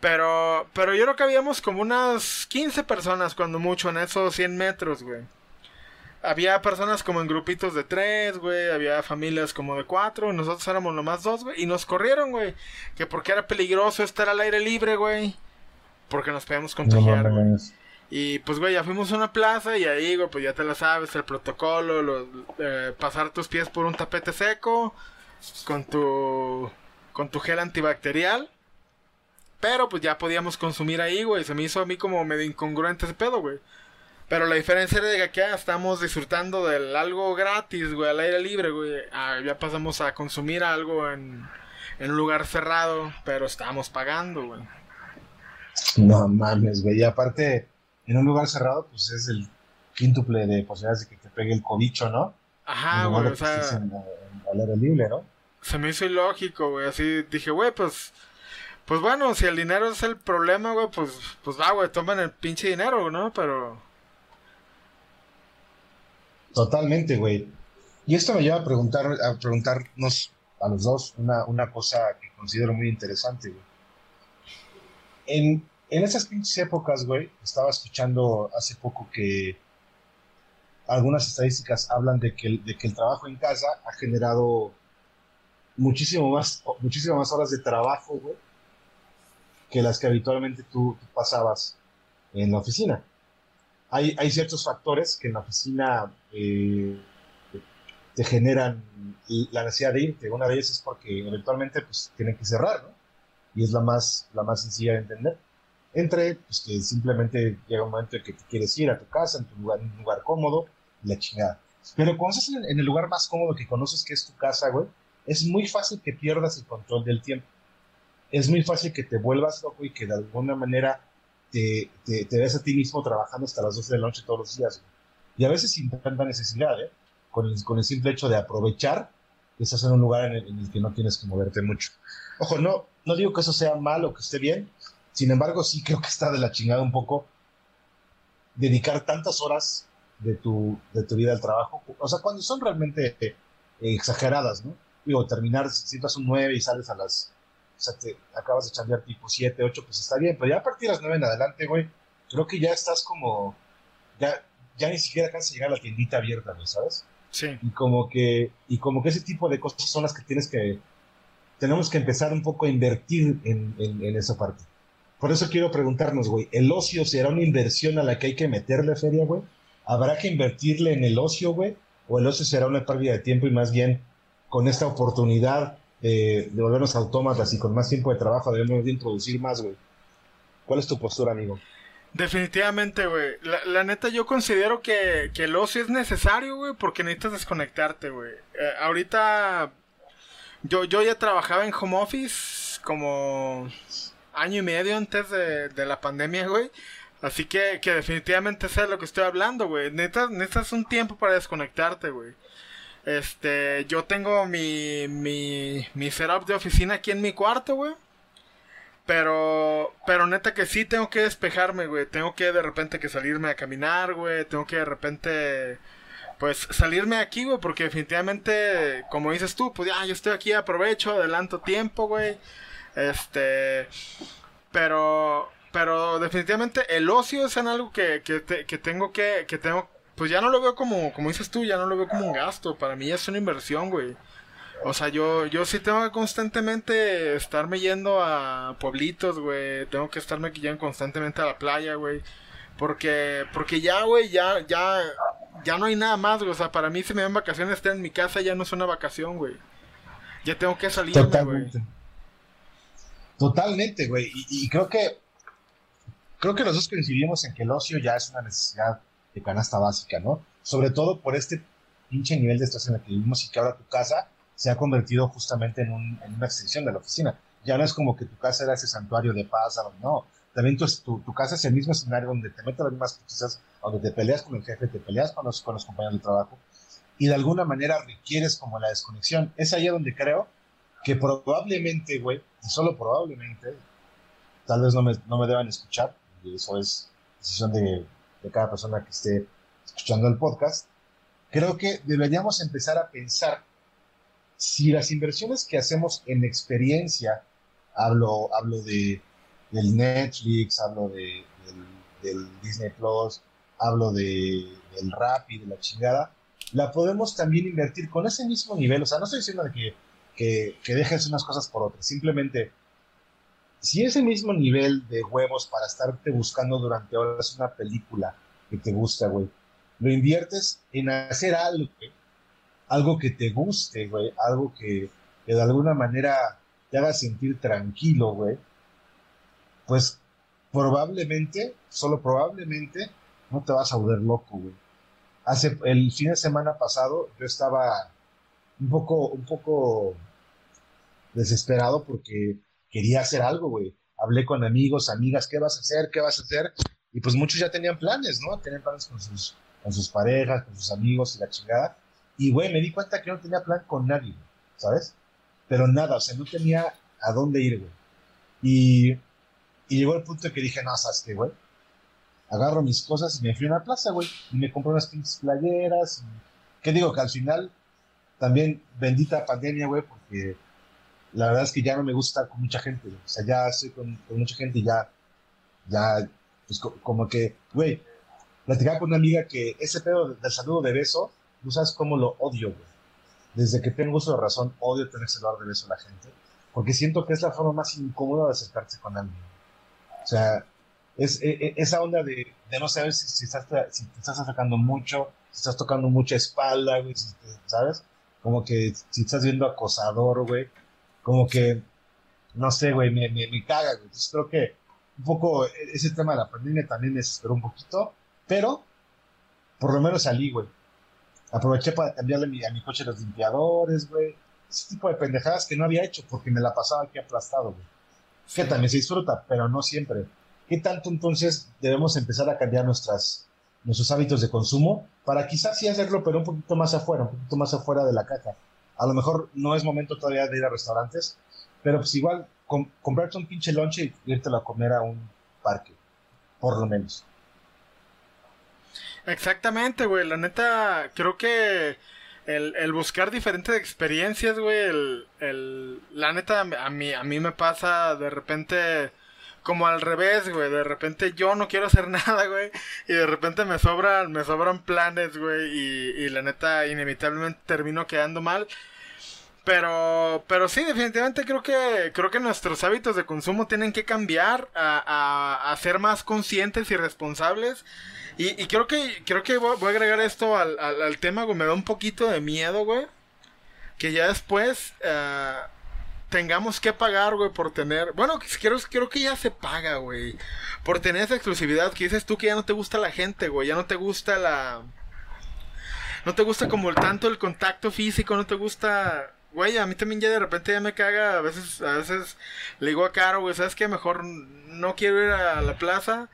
Pero, pero yo creo que habíamos como unas 15 personas, cuando mucho, en esos 100 metros, güey había personas como en grupitos de tres, güey. Había familias como de cuatro. Nosotros éramos nomás dos, güey. Y nos corrieron, güey. Que porque era peligroso estar al aire libre, güey. Porque nos podíamos contagiar, güey. y pues, güey, ya fuimos a una plaza y ahí, güey, pues ya te la sabes, el protocolo, lo, eh, pasar tus pies por un tapete seco, con tu, con tu gel antibacterial. Pero pues ya podíamos consumir ahí, güey. Se me hizo a mí como medio incongruente ese pedo, güey. Pero la diferencia era de que acá estamos disfrutando del algo gratis, güey, al aire libre, güey. Ah, ya pasamos a consumir algo en, en un lugar cerrado, pero estábamos pagando, güey. No mames, güey. Y aparte, en un lugar cerrado, pues es el quíntuple de posibilidades de que te pegue el cobicho, ¿no? Ajá, güey, o sea. al aire libre, ¿no? Se me hizo ilógico, güey. Así dije, güey, pues. Pues bueno, si el dinero es el problema, güey, pues, pues va, güey, tomen el pinche dinero, ¿no? Pero Totalmente, güey. Y esto me lleva a, preguntar, a preguntarnos a los dos una, una cosa que considero muy interesante, güey. En, en esas pinches épocas, güey, estaba escuchando hace poco que algunas estadísticas hablan de que, el, de que el trabajo en casa ha generado muchísimo más, muchísimas más horas de trabajo, güey, que las que habitualmente tú pasabas en la oficina hay, hay ciertos factores que en la oficina eh, te generan la necesidad de irte. Una de ellas es porque eventualmente pues, tienen que cerrar, ¿no? Y es la más, la más sencilla de entender. Entre, pues que simplemente llega un momento en que te quieres ir a tu casa, en tu lugar, un lugar cómodo, la chingada. Pero cuando estás en, el lugar más cómodo que conoces, que es tu casa, güey, es muy fácil que pierdas el control del tiempo. Es muy fácil que te vuelvas loco y que de alguna manera te, te, ves a ti mismo trabajando hasta las 12 de la noche todos los días. Y a veces sin tanta necesidad, ¿eh? con, el, con el simple hecho de aprovechar que estás en un lugar en el, que no tienes que moverte mucho. Ojo, no, no digo que eso sea malo que esté bien, sin embargo sí creo que está de la chingada un poco dedicar tantas horas de tu, de tu vida al trabajo, o sea, cuando son realmente eh, exageradas, ¿no? Digo, terminar, si estás un 9 y sales a las o sea, te acabas de chambear tipo 7, 8, pues está bien, pero ya a partir de las 9 en adelante, güey, creo que ya estás como, ya, ya ni siquiera alcanzas a llegar a la tiendita abierta, ¿no sabes? Sí. Y como que, y como que ese tipo de cosas son las que tienes que, tenemos que empezar un poco a invertir en, en, esa parte. Por eso quiero preguntarnos, güey, ¿el ocio será una inversión a la que hay que meterle feria, güey? ¿Habrá que invertirle en el ocio, güey? ¿O el ocio será una pérdida de tiempo y más bien con esta oportunidad de volvernos autómatas y con más tiempo de trabajo debemos de introducir más, güey. ¿Cuál es tu postura, amigo? Definitivamente, güey. La, neta, yo considero que, que el ocio es necesario, güey, porque necesitas desconectarte, güey. Eh, ahorita, yo, yo ya trabajaba en home office como año y medio antes de, de la pandemia, güey. Así que, que definitivamente sé lo que estoy hablando, güey. Necesitas, necesitas un tiempo para desconectarte, güey. Este, yo tengo mi, mi, mi setup de oficina aquí en mi cuarto, güey. Pero, pero neta que sí tengo que despejarme, güey. Tengo que de repente que salirme a caminar, güey. Tengo que de repente pues salirme aquí, güey, porque definitivamente, como dices tú, pues ya, yo estoy aquí, aprovecho, adelanto tiempo, güey. Este, pero, pero definitivamente el ocio es algo que, que, que tengo que, que tengo, pues ya no lo veo como, como dices tú, ya no lo veo como un gasto, para mí es una inversión, güey. O sea, yo, yo sí tengo que constantemente estarme yendo a pueblitos, güey. Tengo que estarme yendo constantemente a la playa, güey. Porque, porque ya, güey, ya, ya, ya no hay nada más, güey. O sea, para mí si me dan vacaciones estar en mi casa ya no es una vacación, güey. Ya tengo que salir, güey. Totalmente, güey. Y, y, creo que, creo que los dos coincidimos en que el ocio ya es una necesidad de canasta básica, ¿no? Sobre todo por este pinche nivel de estación en el que vivimos y que ahora tu casa se ha convertido justamente en, un, en, una extensión de la oficina. Ya no es como que tu casa era ese santuario de paz, no. También tu, tu, casa es el mismo escenario donde te metes las mismas cosas, donde te peleas con el jefe, te peleas con los, con los compañeros de trabajo y de alguna manera requieres como la desconexión. Es ahí donde creo que probablemente, güey, y solo probablemente, tal vez no me, no me deban escuchar, y eso es decisión de, de cada persona que esté escuchando el podcast, creo que deberíamos empezar a pensar si las inversiones que hacemos en experiencia, hablo, hablo de, del Netflix, hablo de, del, Disney Plus, hablo de, del Rappi, de la chingada, la podemos también invertir con ese mismo nivel. O sea, no estoy diciendo que, que, que dejes unas cosas por otras, simplemente si ese mismo nivel de huevos para estarte buscando durante horas una película que te gusta, güey, lo inviertes en hacer algo, algo que te guste, güey, algo que, de alguna manera te haga sentir tranquilo, güey, pues probablemente, solo probablemente, no te vas a volver loco, güey. Hace el fin de semana pasado yo estaba un poco, un poco desesperado porque quería hacer algo, güey. Hablé con amigos, amigas, ¿qué vas a hacer? ¿Qué vas a hacer? Y pues muchos ya tenían planes, ¿no? Tenían planes con sus, con sus parejas, con sus amigos y la chingada. Y, güey, me di cuenta que no tenía plan con nadie, ¿sabes? Pero nada, o sea, no tenía a dónde ir, güey. Y, y llegó el punto en que dije, no, ¿sabes qué, güey? Agarro mis cosas y me fui a una plaza, güey. Y me compré unas pinches playeras. ¿Qué digo? Que al final, también, bendita pandemia, güey, porque la verdad es que ya no me gusta estar con mucha gente. O sea, ya estoy con, mucha gente y ya, ya, pues como que, güey, platicaba con una amiga que ese pedo del saludo de beso Tú sabes cómo lo odio, güey. Desde que tengo uso de razón, odio tener celular de beso a la gente. Porque siento que es la forma más incómoda de acercarse con alguien. O sea, es, e, e, esa onda de, no saber si, estás, si te estás acercando mucho, si estás tocando mucha espalda, güey, ¿sabes? Como que si estás viendo acosador, güey. Como que, no sé, güey, me, me, me caga, güey. Entonces creo que un poco e, ese tema de la pandemia también me desesperó un poquito, pero por lo menos salí, güey. Aproveché para cambiarle a mi coche los limpiadores, güey. Ese tipo de pendejadas que no había hecho porque me la pasaba aquí aplastado, güey. Que también se disfruta, pero no siempre. ¿Qué tanto entonces debemos empezar a cambiar nuestras, nuestros hábitos de consumo para quizás sí hacerlo, pero un poquito más afuera, un poquito más afuera de la caja? A lo mejor no es momento todavía de ir a restaurantes, pero pues igual comprarte un pinche lonche y irte a comer a un parque, por lo menos. Exactamente, güey. La neta, creo que el, buscar diferentes experiencias, güey, el, la neta, a mí, a mí me pasa de repente como al revés, güey. De repente yo no quiero hacer <laughs> nada, güey. Y de repente me sobran, me sobran planes, güey. Y, la neta, inevitablemente termino quedando mal. Pero, pero sí, definitivamente creo que, creo que nuestros hábitos de consumo tienen que cambiar a, a, a ser más conscientes y responsables. Y, creo que creo que voy, a agregar esto al, tema, güey. Me da un poquito de miedo, güey. Que ya después uh, tengamos que pagar, güey, por tener... Bueno, creo, creo que ya se paga, güey. Por tener esa exclusividad que dices tú que ya no te gusta la gente, güey. Ya no te gusta la... No te gusta como tanto el contacto físico, no te gusta... Güey, a mí también ya de repente ya me caga. A veces, a veces le digo a Caro, güey, ¿sabes qué? Mejor no quiero ir a la plaza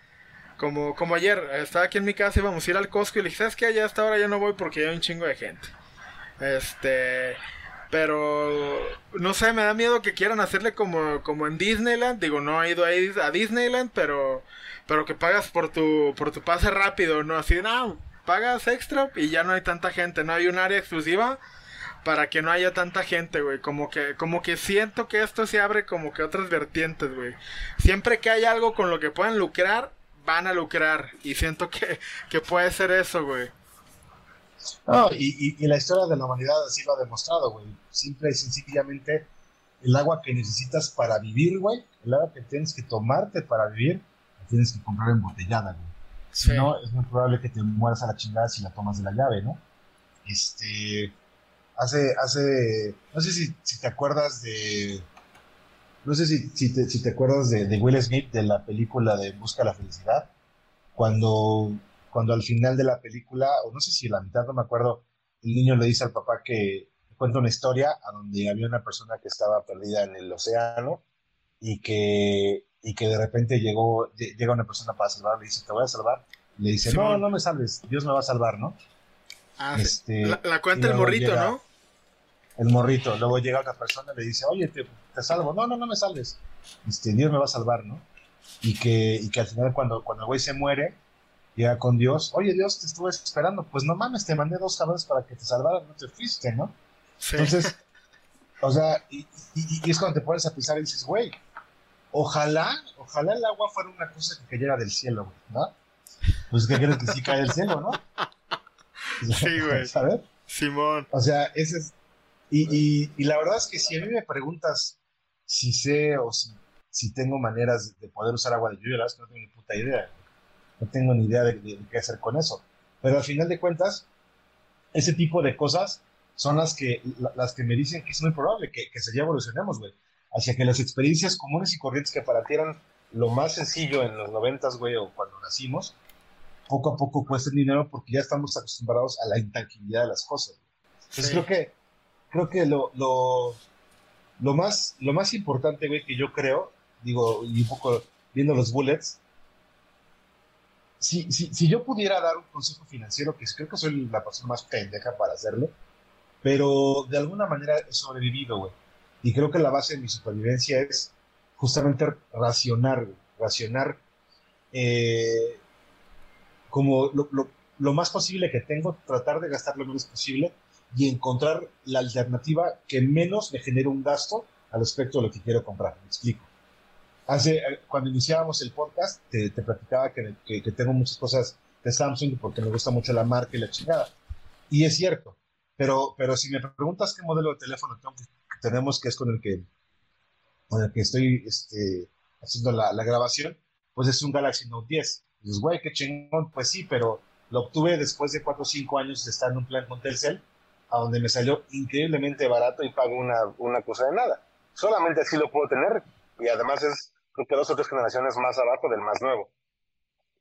como, como ayer, estaba aquí en mi casa, íbamos a ir al Costco y le dije, ¿sabes qué? Ya hasta ahora ya no voy porque hay un chingo de gente. Este, pero no sé, me da miedo que quieran hacerle como, como en Disneyland. Digo, no he ido a, Disneyland, pero, pero que pagas por tu, por tu pase rápido, ¿no? Así, no, pagas extra y ya no hay tanta gente, no hay un área exclusiva para que no haya tanta gente, güey. Como que, como que siento que esto se abre como que otras vertientes, güey. Siempre que hay algo con lo que puedan lucrar, van a lucrar. Y siento que, que puede ser eso, güey. No, y, y, la historia de la humanidad así lo ha demostrado, güey. Simple y sencillamente, el agua que necesitas para vivir, güey, el agua que tienes que tomarte para vivir, la tienes que comprar embotellada, güey. Si no, es muy probable que te mueras a la chingada si la tomas de la llave, ¿no? Este. Hace, hace. No sé si, si te acuerdas de. No sé si, si, te, si te acuerdas de, de Will Smith de la película de Busca la Felicidad. Cuando cuando al final de la película, o no sé si la mitad, no me acuerdo, el niño le dice al papá que cuenta una historia a donde había una persona que estaba perdida en el océano y que, y que de repente llegó, llega una persona para salvar, le dice, te voy a salvar. le dice, no, no me salves, Dios me va a salvar, ¿no? Ah, este, la, cuenta el morrito, ¿no? El morrito, luego llega otra persona y le dice, oye, te, te, salvo, no, no, no me salves, este, Dios me va a salvar, ¿no? Y que, y que al final cuando, cuando el güey se muere, llega con Dios, oye Dios, te estuve esperando, pues no mames, te mandé dos cabrones para que te salvaran, no te fuiste, ¿no? Entonces, o sea, y, es cuando te pones a pisar y dices, güey, ojalá, ojalá el agua fuera una cosa que cayera del cielo, ¿no? Pues que crees que sí cae del cielo, ¿no? <laughs> Sí, güey. <laughs> ¿Sabes? Simón. O sea, ese es... Y, y, la verdad es que si a mí me preguntas si sé o si, si tengo maneras de poder usar agua de lluvia, la verdad es que no tengo ni puta idea no tengo ni idea de, qué hacer con eso. Pero al final de cuentas, ese tipo de cosas son las que, las que me dicen que es muy probable que, que se ya evolucionemos, güey. Hacia que las experiencias comunes y corrientes que para ti eran lo más sencillo en los noventas, güey, o cuando nacimos, poco a poco cuesten dinero porque ya estamos acostumbrados a la intangibilidad de las cosas. Entonces creo que, creo que lo, lo, lo, más, lo más importante, güey, que yo creo, digo, y un poco viendo los bullets, si, si, si, yo pudiera dar un consejo financiero, que creo que soy la persona más pendeja para hacerlo, pero de alguna manera he sobrevivido, güey. Y creo que la base de mi supervivencia es justamente racionar, racionar eh, como lo, lo, lo, más posible que tengo, tratar de gastar lo menos posible y encontrar la alternativa que menos me genere un gasto al respecto de lo que quiero comprar. Me explico. Hace, eh, cuando iniciábamos el podcast, te, te platicaba que, que, tengo muchas cosas de Samsung porque me gusta mucho la marca y la chingada. Y es cierto, pero, pero si me preguntas qué modelo de teléfono tenemos, que es con el que, con el que estoy este, haciendo la, la, grabación, pues es un Galaxy Note 10. Y dices, güey, qué chingón, pues sí, pero lo obtuve después de 4 o 5 años de estar en un plan con Telcel, a donde me salió increíblemente barato y pago una, una cosa de nada. Solamente así lo puedo tener y además es creo que dos o tres generaciones más abajo del más nuevo.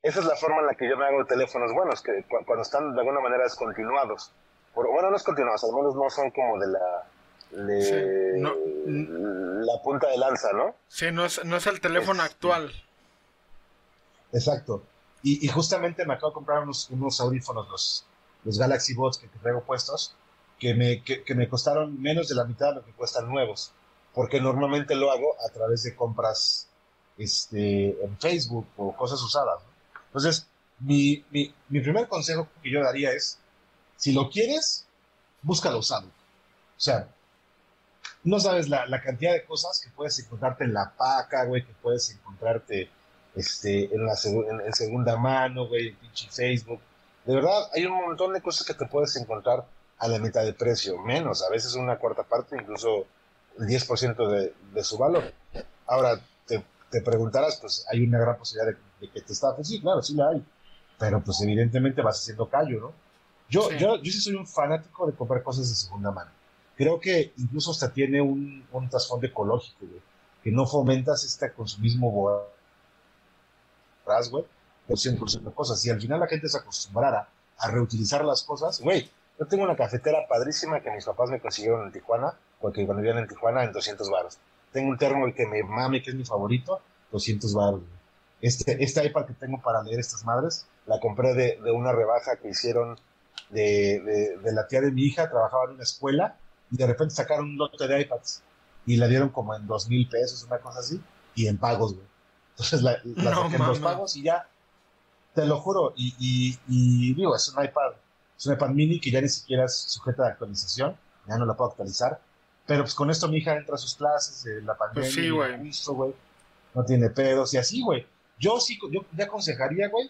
Esa es la forma en la que yo me hago teléfonos buenos, que cuando están de alguna manera descontinuados. bueno, no es continuados, al menos no son como de la la punta de lanza, ¿no? Sí, no es, no es el teléfono actual. Exacto. Y, justamente me acabo de comprar unos, unos audífonos, los, los Galaxy Bots que traigo puestos, que me, que, que me costaron menos de la mitad de lo que cuestan nuevos, porque normalmente lo hago a través de compras este, en Facebook o cosas usadas. Entonces, mi, mi, mi, primer consejo que yo daría es, si lo quieres, búscalo usado. O sea, no sabes la, la, cantidad de cosas que puedes encontrarte en la paca, güey, que puedes encontrarte este, en, la en, segunda mano, güey, en Facebook. De verdad, hay un montón de cosas que te puedes encontrar a la mitad de precio, menos, a veces una cuarta parte, incluso el 10% de, de su valor. Ahora, te preguntarás, pues hay una gran posibilidad de, que te estafen. Sí, claro, sí la hay. Pero pues evidentemente vas haciendo callo, ¿no? Yo, sí. yo, yo sí soy un fanático de comprar cosas de segunda mano. Creo que incluso hasta tiene un, un trasfondo ecológico, güey. Que no fomentas este consumismo voraz, güey. Por 100% de cosas. Y al final la gente se acostumbrara a reutilizar las cosas, güey. Yo tengo una cafetera padrísima que mis papás me consiguieron en Tijuana, porque cuando vivían en Tijuana, en 200 baros. Tengo un termo el que me mame, que es mi favorito, 200 baros. Este, este iPad que tengo para leer estas madres, la compré de, de una rebaja que hicieron de, de, de, la tía de mi hija, trabajaba en una escuela, y de repente sacaron un lote de iPads, y la dieron como en dos mil pesos, una cosa así, y en pagos, güey. Entonces la, la saqué en dos pagos y ya. Te lo juro. Y, y, digo, es un iPad, es un iPad mini que ya ni siquiera es sujeta de actualización. Ya no la puedo actualizar. Pero pues con esto mi hija entra a sus clases de la pandemia. Pues sí, güey. No tiene pedos y así, güey. Yo sí, yo te aconsejaría, güey,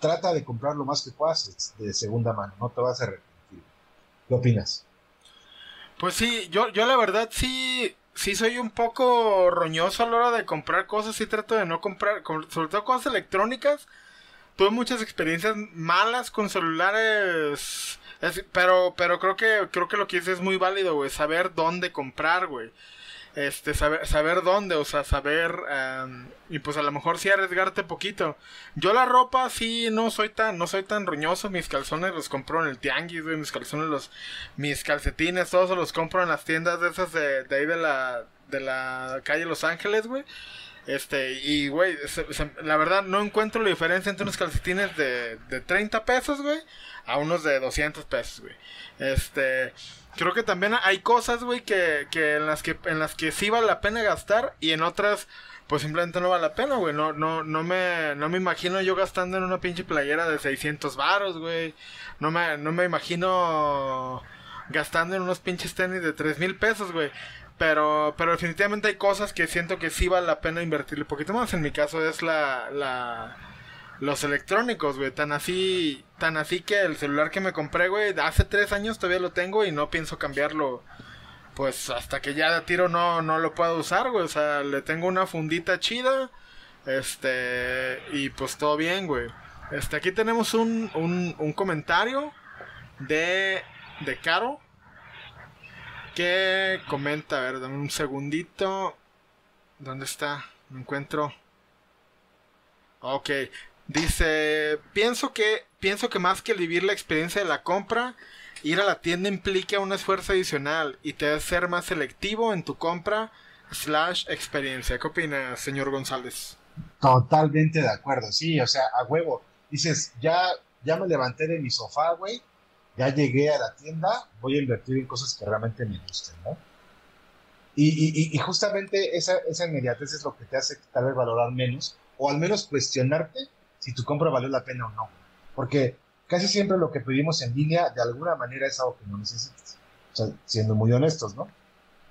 trata de comprar lo más que puedas de segunda mano. No te vas a arrepentir. ¿Qué opinas? Pues sí, yo, yo la verdad sí, sí soy un poco roñoso a la hora de comprar cosas. Sí trato de no comprar, sobre todo cosas electrónicas. Tuve muchas experiencias malas con celulares pero, pero creo que, creo que lo que dices es muy válido, güey. Saber dónde comprar, güey. Este, saber, saber dónde, o sea, saber, y pues a lo mejor sí arriesgarte poquito. Yo la ropa sí no soy tan, no soy tan roñoso, mis calzones los compro en el tianguis, güey, mis calzones los, mis calcetines, todos los compro en las tiendas de esas de, de ahí de la, de la calle Los Ángeles, güey. Este, y güey, la verdad no encuentro la diferencia entre unos calcetines de, de 30 pesos, güey, a unos de 200 pesos, güey. Este, creo que también hay cosas, güey, que, que en las que en las que sí vale la pena gastar y en otras pues simplemente no vale la pena, güey. No, no, no me, no me imagino yo gastando en una pinche playera de 600 varos, güey. No me, no me imagino gastando en unos pinches tenis de 3 mil pesos, güey. Pero, pero definitivamente hay cosas que siento que sí vale la pena invertirle un poquito más. En mi caso es la, la, los electrónicos, güey. Tan así, tan así que el celular que me compré, güey, hace tres años todavía lo tengo y no pienso cambiarlo. Pues hasta que ya de tiro no, no lo puedo usar, güey. O sea, le tengo una fundita chida. Este, y pues todo bien, güey. Este, aquí tenemos un, un, un comentario de, de Caro. Que comenta, a ver, dame un segundito. ¿Dónde está? Me encuentro. Ok, Dice, pienso que, pienso que más que vivir la experiencia de la compra, ir a la tienda implica un esfuerzo adicional y te debe ser más selectivo en tu compra slash experiencia. ¿Qué opina, señor González? Totalmente de acuerdo, sí, o sea, a huevo. Dices, ya, ya me levanté de mi sofá, güey, ya llegué a la tienda, voy a invertir en cosas que realmente me gusten, ¿no? Y, y, y justamente esa, esa inmediatez es lo que te hace tal vez valorar menos, o al menos cuestionarte si tu compra valió la pena o no. Porque casi siempre lo que pedimos en línea de alguna manera es algo que no necesitas. O sea, siendo muy honestos, ¿no?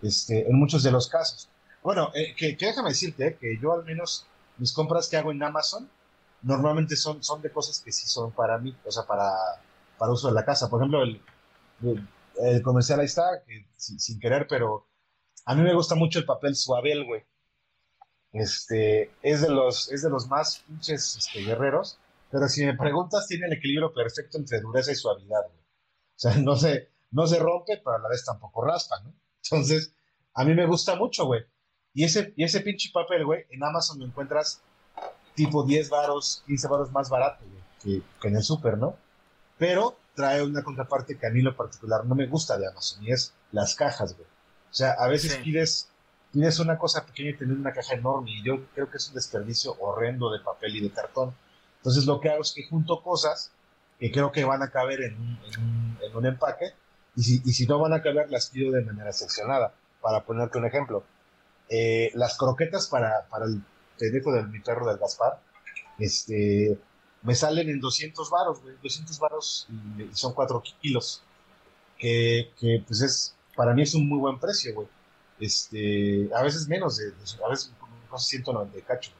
Este, en muchos de los casos. Bueno, eh, que, déjame decirte eh, que yo al menos mis compras que hago en Amazon normalmente son, son de cosas que sí son para mí, o sea, para, para uso de la casa. Por ejemplo, el, comercial ahí está, que, sin, querer, pero a mí me gusta mucho el papel suabel, güey. Este, es de los, es de los más pinches este, guerreros, pero si me preguntas, tiene el equilibrio perfecto entre dureza y suavidad, O sea, no se, no se rompe, pero a la vez tampoco raspa, ¿no? Entonces, a mí me gusta mucho, güey. Y ese, y ese pinche papel, güey, en Amazon lo encuentras tipo 10 varos, 15 varos más barato, que, en el súper, ¿no? Pero trae una contraparte que a mí lo particular no me gusta de Amazon, y es las cajas, güey. O sea, a veces pides tienes una cosa pequeña y tener una caja enorme. Y yo creo que es un desperdicio horrendo de papel y de cartón. Entonces lo que hago es que junto cosas que creo que van a caber en un, en un, empaque. Y si, y si, no van a caber, las pido de manera seccionada. Para ponerte un ejemplo. Eh, las croquetas para, el teléfono de mi perro del Gaspar, este, me salen en 200 varos, 200 varos y, son 4 kilos. Que, que, pues es, para mí es un muy buen precio, güey este, a veces menos de, a veces no 190 de cacho.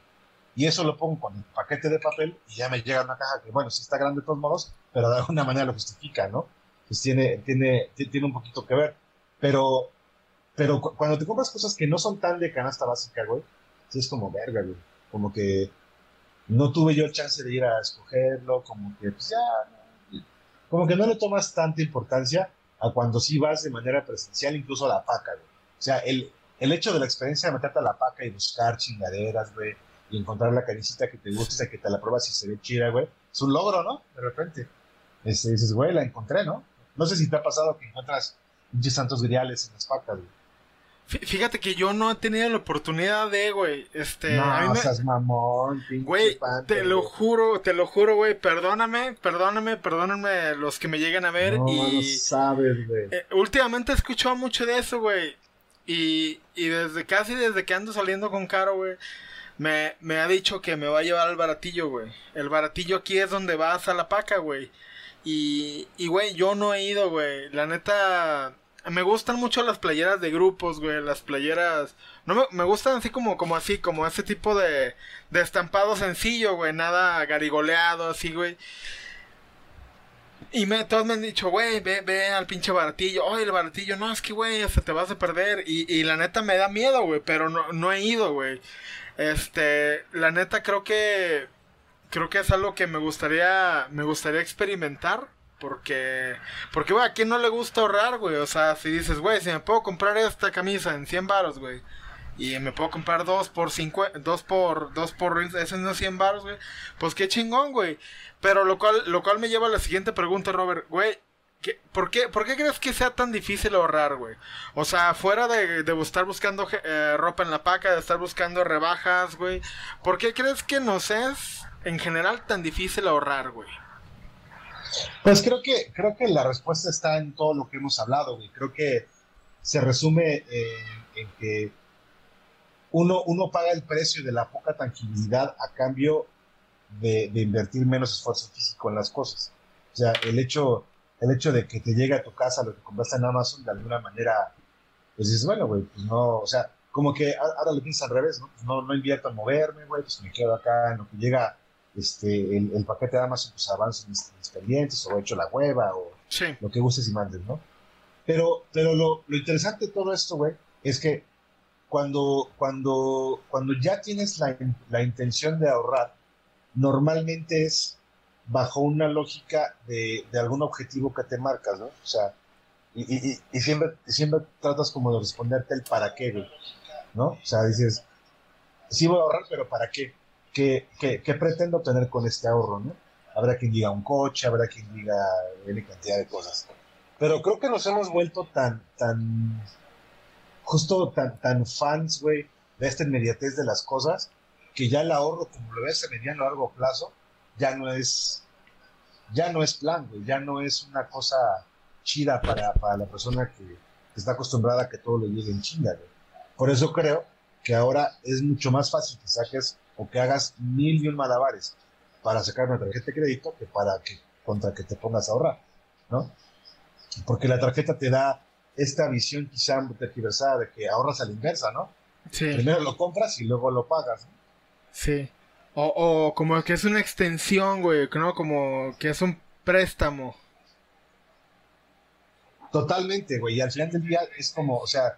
Y eso lo pongo con el paquete de papel y ya me llega una caja que, bueno, sí está grande de todos modos, pero de alguna manera lo justifica, ¿no? Pues tiene, tiene, tiene un poquito que ver. Pero, pero cuando te compras cosas que no son tan de canasta básica, güey, sí es como verga, güey. Como que no tuve yo chance de ir a escogerlo, como que, pues ya, como que no le tomas tanta importancia a cuando sí vas de manera presencial, incluso a la paca, güey. O sea, el, el hecho de la experiencia de meterte a la paca y buscar chingaderas, güey, y encontrar la canicita que te guste, que te la pruebas y se ve chida, güey, es un logro, ¿no? De repente. Este, dices, güey, la encontré, ¿no? No sé si te ha pasado que encuentras pinches santos griales en las pacas, güey. Fíjate que yo no he tenido la oportunidad de, güey, este... No, a mí mamón, Güey, te lo juro, te lo juro, güey, perdóname, perdóname, perdóname los que me llegan a ver no, y... No sabes, güey. Eh, últimamente he escuchado mucho de eso, güey. Y, y desde casi desde que ando saliendo con Caro, güey, me, me ha dicho que me va a llevar al baratillo, güey. El baratillo aquí es donde vas a la paca, güey. Y, y, güey, yo no he ido, güey. La neta, me gustan mucho las playeras de grupos, güey. Las playeras... No me, me gustan así como, como así, como ese tipo de, de estampado sencillo, güey. Nada garigoleado, así, güey. Y me, todos me han dicho, güey, ve, ve al pinche baratillo. Oye, el baratillo, no, es que, güey, se te vas a perder. Y, y la neta me da miedo, güey, pero no, no he ido, güey. Este, la neta creo que creo que es algo que me gustaría me gustaría experimentar porque porque güey, a quién no le gusta ahorrar, güey, o sea, si dices, güey, si me puedo comprar esta camisa en 100 baros, güey, y me puedo comprar dos por cinco, dos por dos por esos no 100 baros, güey, pues qué chingón, güey. Pero lo cual lo cual me lleva a la siguiente pregunta, Robert, güey, por, qué, ¿Por qué crees que sea tan difícil ahorrar, güey? O sea, fuera de, estar buscando eh, ropa en la paca, de estar buscando rebajas, güey. ¿Por qué crees que nos es, en general, tan difícil ahorrar, güey? Pues creo que, creo que la respuesta está en todo lo que hemos hablado, güey. Creo que se resume en, que uno, uno paga el precio de la poca tranquilidad a cambio de, de invertir menos esfuerzo físico en las cosas. O sea, el hecho el hecho de que te llegue a tu casa lo que compraste en Amazon, de alguna manera, pues dices, bueno, güey, pues no, o sea, como que ahora le piensas al revés, ¿no? Pues no, no invierto en moverme, güey, pues me quedo acá en lo que llega este, el, paquete de Amazon, pues avanzo en mis, pendientes, o he hecho la hueva, o lo que gustes y mandes, ¿no? Pero, pero lo, lo interesante de todo esto, güey, es que cuando, cuando, cuando ya tienes la, la intención de ahorrar, normalmente es bajo una lógica de, de, algún objetivo que te marcas, ¿no? O sea, y, y, y, siempre, siempre tratas como de responderte el para qué, ¿no? O sea, dices, sí voy a ahorrar, pero ¿para qué? ¿Qué, qué, qué pretendo tener con este ahorro, no? Habrá quien diga un coche, habrá quien diga una cantidad de cosas. Pero creo que nos hemos vuelto tan, tan, justo tan, tan fans, güey, de esta inmediatez de las cosas, que ya el ahorro, como lo ves a mediano a largo plazo, ya no es, ya no es plan, güey, ya no es una cosa chida para, para la persona que, está acostumbrada a que todo le llegue en chinga, güey. Por eso creo que ahora es mucho más fácil que saques o que hagas mil y un malabares para sacar una tarjeta de crédito que para que contra que te pongas a ahorrar, ¿no? Porque la tarjeta te da esta visión quizá tergiversada de que ahorras a la inversa, ¿no? Sí. Primero lo compras y luego lo pagas. ¿no? Sí. O, o como que es una extensión, güey, ¿no? Como que es un préstamo. Totalmente, güey. Y al final del día es como, o sea,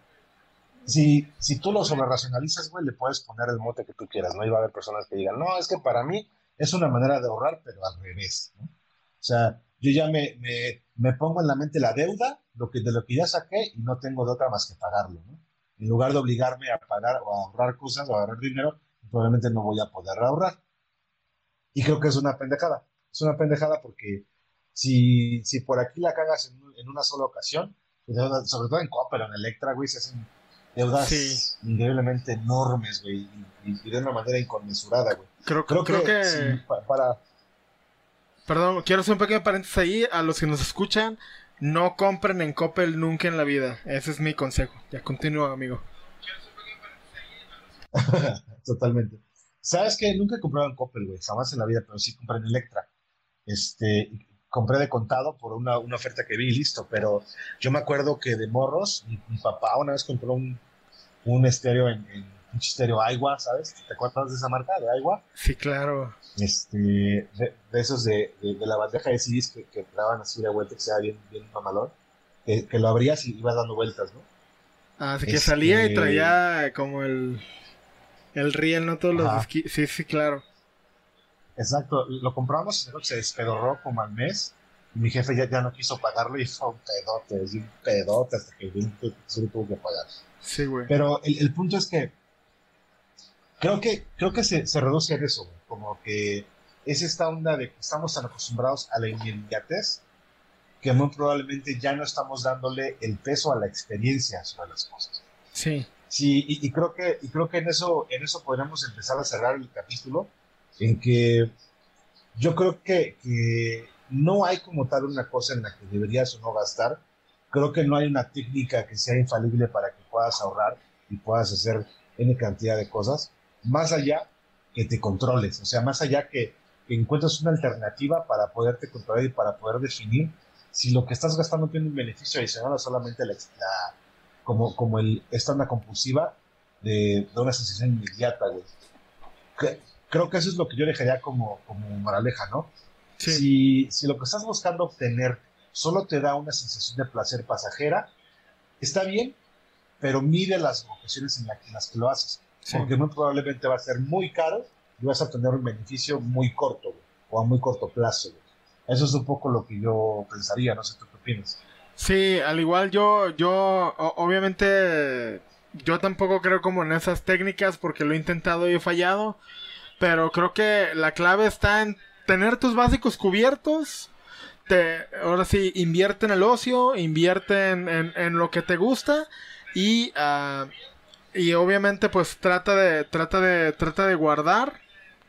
si, si tú lo sobre racionalizas, güey, le puedes poner el mote que tú quieras, ¿no? Y va a haber personas que digan, no, es que para mí es una manera de ahorrar, pero al revés, ¿no? O sea, yo ya me, me, me pongo en la mente la deuda lo que, de lo que ya saqué y no tengo de otra más que pagarlo, ¿no? En lugar de obligarme a pagar o a ahorrar cosas o a ahorrar dinero, probablemente no voy a poder ahorrar. Y creo que es una pendejada. Es una pendejada porque si, si por aquí la cagas en, una sola ocasión, pues, sobre todo en Coppel o en Electra, güey, se hacen deudas increíblemente enormes, güey, y, de una manera inconmensurada, güey. Creo, creo, que, para... Perdón, quiero hacer un pequeño paréntesis ahí. A los que nos escuchan, no compren en Coppel nunca en la vida. Ese es mi consejo. Ya continúa, amigo. <laughs> Totalmente. ¿Sabes que Nunca he comprado en Coppel, güey, jamás en la vida, pero sí compré en Electra. Este, compré de contado por una, una oferta que vi y listo, pero yo me acuerdo que de morros, mi, papá una vez compró un, un estéreo en, un estéreo Aigua, ¿sabes? ¿Te acuerdas de esa marca, de Aigua? Sí, claro. Este, de, esos de, de, la bandeja de CDs que, que daban así de vuelta, que sea bien, bien mamalón, que, que lo abrías y ibas dando vueltas, ¿no? Ah, así que salía y este, traía como el el riel, no todos los Sí, sí, claro. Exacto, lo compramos y se despedorró como al mes. Y mi jefe ya, ya no quiso pagarlo y fue un pedote, un pedote hasta que se tuvo que pagar. Sí, güey. Pero el, el, punto es que creo que, creo que se, se reduce a eso, como que es esta onda de que estamos tan acostumbrados a la inmediatez que muy probablemente ya no estamos dándole el peso a la experiencia sobre las cosas. Sí. Sí, y, creo que, y creo que en eso, en eso podríamos empezar a cerrar el capítulo, en que yo creo que, que no hay como tal una cosa en la que deberías o no gastar. Creo que no hay una técnica que sea infalible para que puedas ahorrar y puedas hacer N cantidad de cosas. más allá que te controles, o sea, más allá que, que encuentres una alternativa para poderte controlar y para poder definir si lo que estás gastando tiene un beneficio adicional o solamente la, como, como el, esta onda compulsiva de, de una sensación inmediata, güey. creo que eso es lo que yo dejaría como, como moraleja, ¿no? Si, si lo que estás buscando obtener solo te da una sensación de placer pasajera, está bien, pero mide las ocasiones en, las que lo haces. Porque muy probablemente va a ser muy caro y vas a obtener un beneficio muy corto o a muy corto plazo. Eso es un poco lo que yo pensaría, no sé tú qué opinas. Sí, al igual yo, yo, obviamente, yo tampoco creo como en esas técnicas porque lo he intentado y he fallado, pero creo que la clave está en tener tus básicos cubiertos, te, ahora sí, invierte en el ocio, invierte en, en, lo que te gusta y, uh, y obviamente pues trata de, trata de, trata de guardar,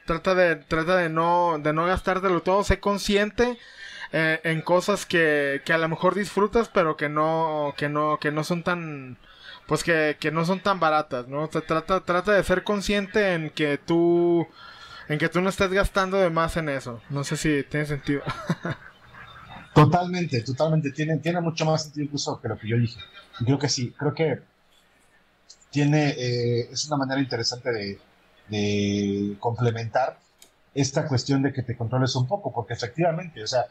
trata de, trata de no, de no gastártelo todo, sé consciente eh, en cosas que, que a lo mejor disfrutas pero que no, que no, que no son tan, pues que, que no son tan baratas, ¿no? Te trata, trata de ser consciente en que tú, en que tú no estés gastando de más en eso. No sé si tiene sentido. <laughs> Totalmente, totalmente. Tiene, tiene mucho más sentido incluso que lo que yo dije. Creo que sí, creo que tiene, eh, es una manera interesante de, complementar esta cuestión de que te controles un poco, porque efectivamente, o sea,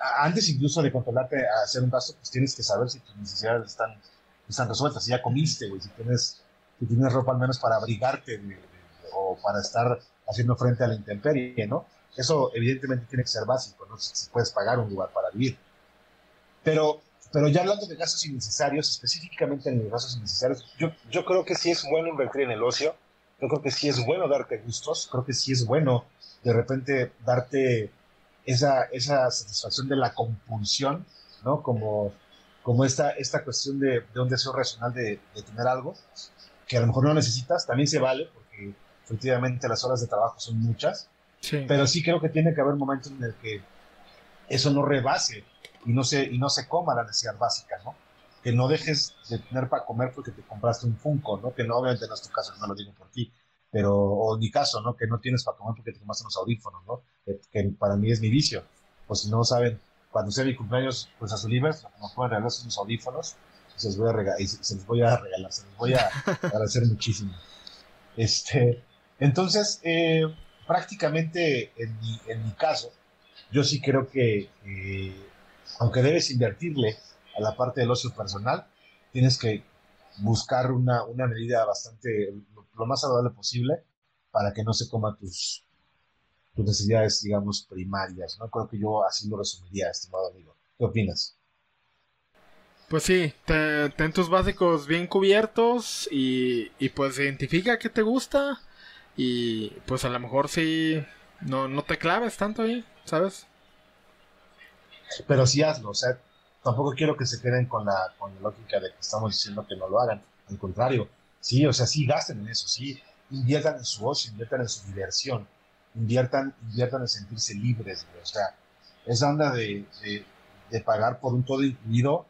antes incluso de controlarte a hacer un gasto, pues tienes que saber si tus necesidades están, están resueltas, si ya comiste, güey, si tienes, si tienes ropa al menos para abrigarte o para estar haciendo frente a la intemperie, ¿no? Eso evidentemente tiene que ser básico, no sé si puedes pagar un lugar para vivir. Pero, pero ya hablando de gastos innecesarios, específicamente en los gastos innecesarios, yo, yo creo que sí es bueno invertir en el ocio, yo creo que sí es bueno darte gustos, creo que sí es bueno de repente darte esa, esa satisfacción de la compulsión, ¿no? Como, como esta, esta cuestión de, de un deseo racional de, de tener algo que a lo mejor no necesitas, también se vale, porque efectivamente las horas de trabajo son muchas, pero sí creo que tiene que haber momentos en el que eso no rebase y no se, y no se coma la necesidad básica, ¿no? Que no dejes de tener para comer porque te compraste un Funko, ¿no? Que no, obviamente no es tu caso, no lo digo por ti, pero, o en mi caso, ¿no? Que no tienes para comer porque te compraste unos audífonos, ¿no? Que, para mí es mi vicio. O si no saben, cuando sea mi cumpleaños, pues a su libres, nos pueden regalar unos audífonos se los voy a regalar, se los voy a regalar, se los <laughs> voy a agradecer muchísimo. Este, entonces, eh, prácticamente en mi, en mi caso, yo sí creo que, aunque debes invertirle a la parte del ocio personal, tienes que buscar una, una medida bastante, lo, más saludable posible para que no se coma tus, tus necesidades, digamos, primarias. ¿no? Creo que yo así lo resumiría, estimado amigo. ¿Qué opinas? Pues sí, ten tus básicos bien cubiertos y, y pues identifica qué te gusta y pues a lo mejor sí, no, no te claves tanto ahí, ¿sabes? Pero sí hazlo, o sea, tampoco quiero que se queden con la, con la lógica de que estamos diciendo que no lo hagan. Al contrario, sí, o sea, sí gasten en eso, sí, inviertan en su ocio, inviertan en su diversión, inviertan, inviertan en sentirse libres, o sea, esa onda de, de, de, pagar por un todo incluido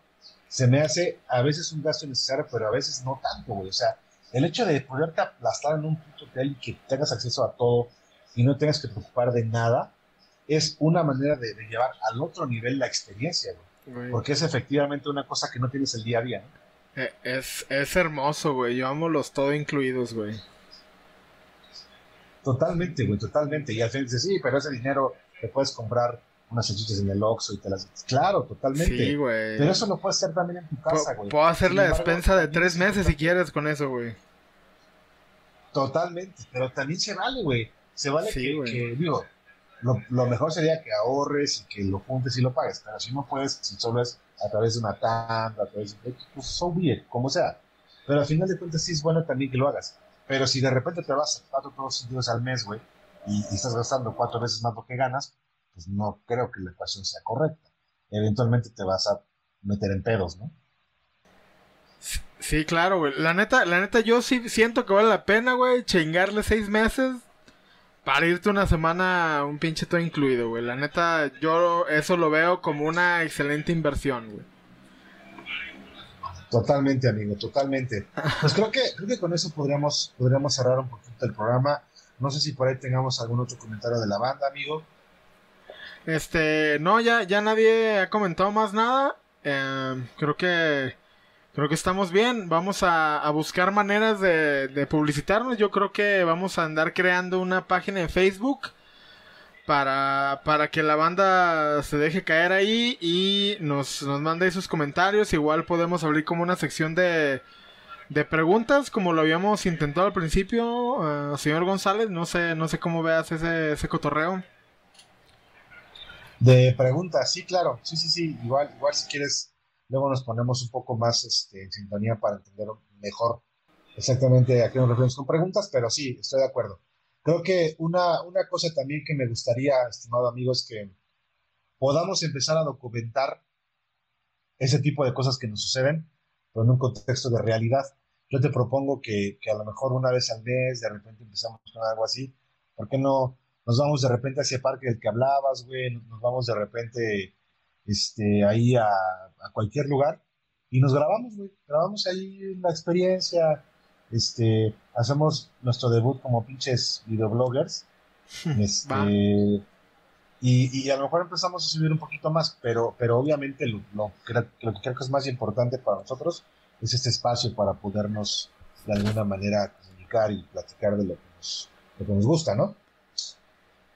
se me hace a veces un gasto necesario, pero a veces no tanto, güey, o sea, el hecho de poderte aplastar en un punto hotel y que tengas acceso a todo y no tengas que preocupar de nada, es una manera de, llevar al otro nivel la experiencia, güey. Porque es efectivamente una cosa que no tienes el día a día, ¿no? Eh, es, es hermoso, güey. Yo amo los todo incluidos, güey. Totalmente, güey, totalmente. Y al final dices, sí, pero ese dinero te puedes comprar unas salchichas en el Oxxo y te las... Claro, totalmente. Sí, güey. Pero eso lo puedes hacer también en tu casa, güey. Puedo hacer la despensa de tres meses si quieres con eso, güey. Totalmente, pero también se vale, güey. Se vale que, digo, lo, mejor sería que ahorres y que lo juntes y lo pagues, pero si no puedes, si solo es a través de una tanda, a través de... Pues so bien, como sea. Pero al final de cuentas sí es bueno también que lo hagas. Pero si de repente te vas a cuatro todos los días al mes, güey, y, y estás gastando cuatro veces más lo que ganas, pues no creo que la ecuación sea correcta. Eventualmente te vas a meter en pedos, ¿no? Sí, claro, güey. La neta, la neta, yo sí siento que vale la pena, güey, chingarle seis meses para irte una semana un pinche todo incluido, güey. La neta, yo eso lo veo como una excelente inversión, güey. Totalmente, amigo, totalmente. Pues creo que, creo que con eso podríamos, podríamos cerrar un poquito el programa. No sé si por ahí tengamos algún otro comentario de la banda, amigo. Este, no, ya, ya nadie ha comentado más nada. Eh, creo que creo que estamos bien. Vamos a, buscar maneras de, publicitarnos. Yo creo que vamos a andar creando una página en Facebook para, para que la banda se deje caer ahí y nos, nos mande sus comentarios. Igual podemos abrir como una sección de, de preguntas, como lo habíamos intentado al principio, eh, señor González. No sé, no sé cómo veas ese, ese cotorreo. De preguntas, sí, claro, sí, sí, sí, igual, igual si quieres, luego nos ponemos un poco más este, en sintonía para entender mejor exactamente a qué nos referimos con preguntas, pero sí, estoy de acuerdo. Creo que una, una cosa también que me gustaría, estimado amigo, es que podamos empezar a documentar ese tipo de cosas que nos suceden, pero en un contexto de realidad. Yo te propongo que, que a lo mejor una vez al mes, de repente empezamos con algo así, ¿por qué no nos vamos de repente hacia el parque del que hablabas, güey, nos vamos de repente este, ahí a, cualquier lugar. Y nos grabamos, güey, grabamos ahí la experiencia, este, hacemos nuestro debut como pinches videobloggers, <laughs> este, y, y, a lo mejor empezamos a subir un poquito más, pero, pero obviamente lo, lo, que creo que es más importante para nosotros es este espacio para podernos de alguna manera comunicar y platicar de lo que nos, lo que nos gusta, ¿no?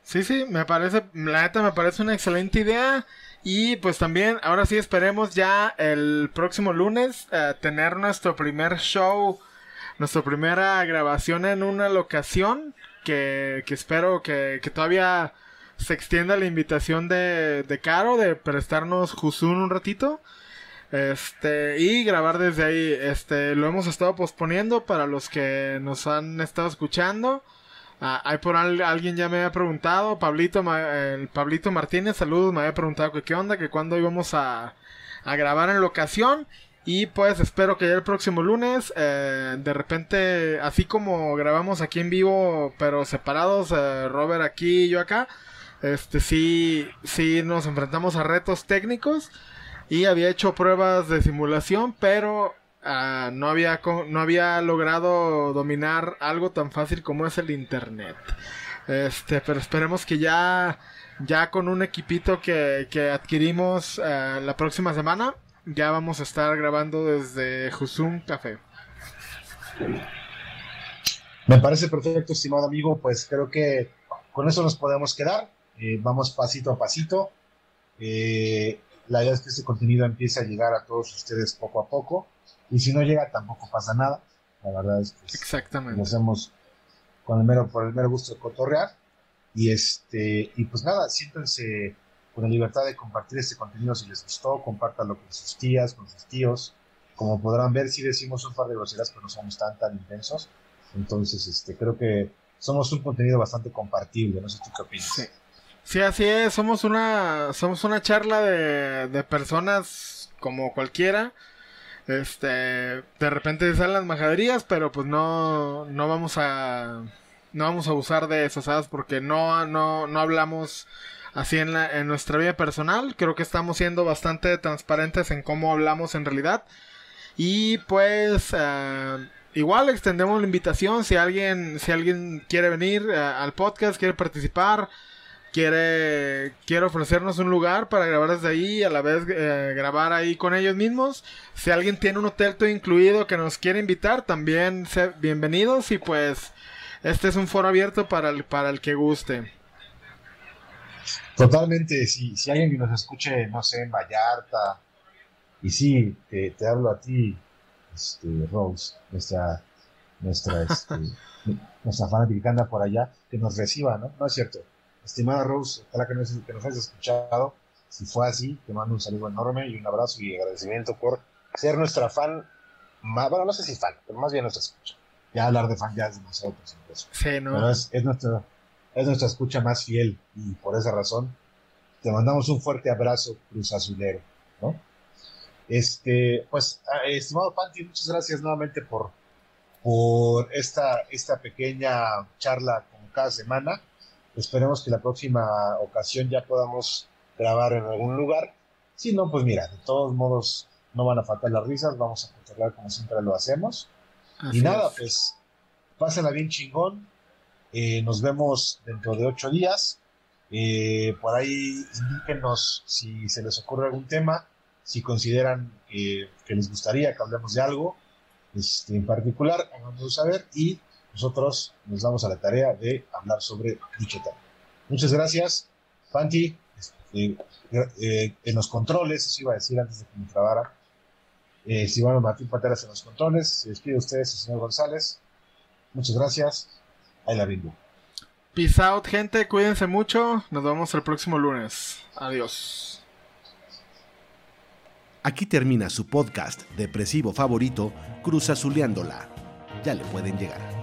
Sí, sí, me parece, la neta me parece una excelente idea. Y pues también, ahora sí esperemos ya el próximo lunes eh, tener nuestro primer show, nuestra primera grabación en una locación. Que, que espero que, que, todavía se extienda la invitación de, de Caro de prestarnos Jusun un ratito. Este, y grabar desde ahí. Este, lo hemos estado posponiendo para los que nos han estado escuchando. Ah, hay por alguien ya me había preguntado, Pablito, el Pablito Martínez, saludos, me había preguntado que qué onda, que cuándo íbamos a, a grabar en locación. Y pues espero que ya el próximo lunes, eh, de repente, así como grabamos aquí en vivo, pero separados, eh, Robert aquí y yo acá, este sí, sí nos enfrentamos a retos técnicos y había hecho pruebas de simulación, pero Ah, no, había, no había logrado dominar algo tan fácil como es el internet. Este, pero esperemos que ya, ya con un equipito que, que adquirimos ah, la próxima semana, ya vamos a estar grabando desde Husum Café. Me parece perfecto, estimado amigo. Pues creo que con eso nos podemos quedar. Eh, vamos pasito a pasito. Eh, la idea es que este contenido empiece a llegar a todos ustedes poco a poco. Y si no llega, tampoco pasa nada. La verdad es que Exactamente. lo hacemos con el mero, por el mero gusto de cotorrear. Y este, y pues nada, siéntense con la libertad de compartir este contenido si les gustó, compártanlo con sus tías, con sus tíos. Como podrán ver, sí decimos un par de groserías, pero no somos tan tan intensos. Entonces, este, creo que somos un contenido bastante compartible, no sé tú qué opinas. Sí. así es, somos una, somos una charla de, de personas como cualquiera, este, de repente salen las majaderías, pero pues no, no vamos a, no vamos a usar de eso, ¿sabes? Porque no, no, no hablamos así en, la, en nuestra vida personal. Creo que estamos siendo bastante transparentes en cómo hablamos en realidad. Y pues, eh, igual extendemos la invitación si alguien, si alguien quiere venir eh, al podcast, quiere participar quiere, quiere ofrecernos un lugar para grabar desde ahí y a la vez eh, grabar ahí con ellos mismos. Si alguien tiene un hotel todo incluido que nos quiere invitar, también bienvenidos y pues este es un foro abierto para el, para el que guste. Totalmente, si, si alguien nos escuche, no sé, en Vallarta, y sí, te, te hablo a ti, este, Rose, nuestra, nuestra, este, <laughs> nuestra fanática que anda por allá, que nos reciba, ¿no? No es cierto Estimada Rose, ojalá que nos, que nos hayas escuchado. Si fue así, te mando un saludo enorme y un abrazo y agradecimiento por ser nuestra fan, más, bueno, no sé si fan, pero más bien nuestra escucha. Ya hablar de fan ya es demasiado Sí, ¿no? Pero es, nuestra, es nuestra escucha más fiel y por esa razón te mandamos un fuerte abrazo, Cruz Azulero, ¿no? Este, pues, ah, estimado Panti, muchas gracias nuevamente por, por esta, esta pequeña charla como cada semana. Esperemos que la próxima ocasión ya podamos grabar en algún lugar. Si no, pues mira, de todos modos, no van a faltar las risas, vamos a controlar como siempre lo hacemos. y nada, pues, pásenla bien chingón. Eh, nos vemos dentro de ocho días. Eh, por ahí indíquenos si se les ocurre algún tema, si consideran que les gustaría que hablemos de algo este, en particular, háganoslo saber y nosotros nos damos a la tarea de hablar sobre dicho tema. Muchas gracias, Panti. Este, eh, en los controles, eso iba a decir antes de que me trabara. Eh, Silvano Martín Panteras en los controles. Se despide ustedes, señor González. Muchas gracias. Ahí la vengo. Peace out, gente. Cuídense mucho. Nos vemos el próximo lunes. Adiós. Aquí termina su podcast depresivo favorito, Cruzazuleándola. Ya le pueden llegar.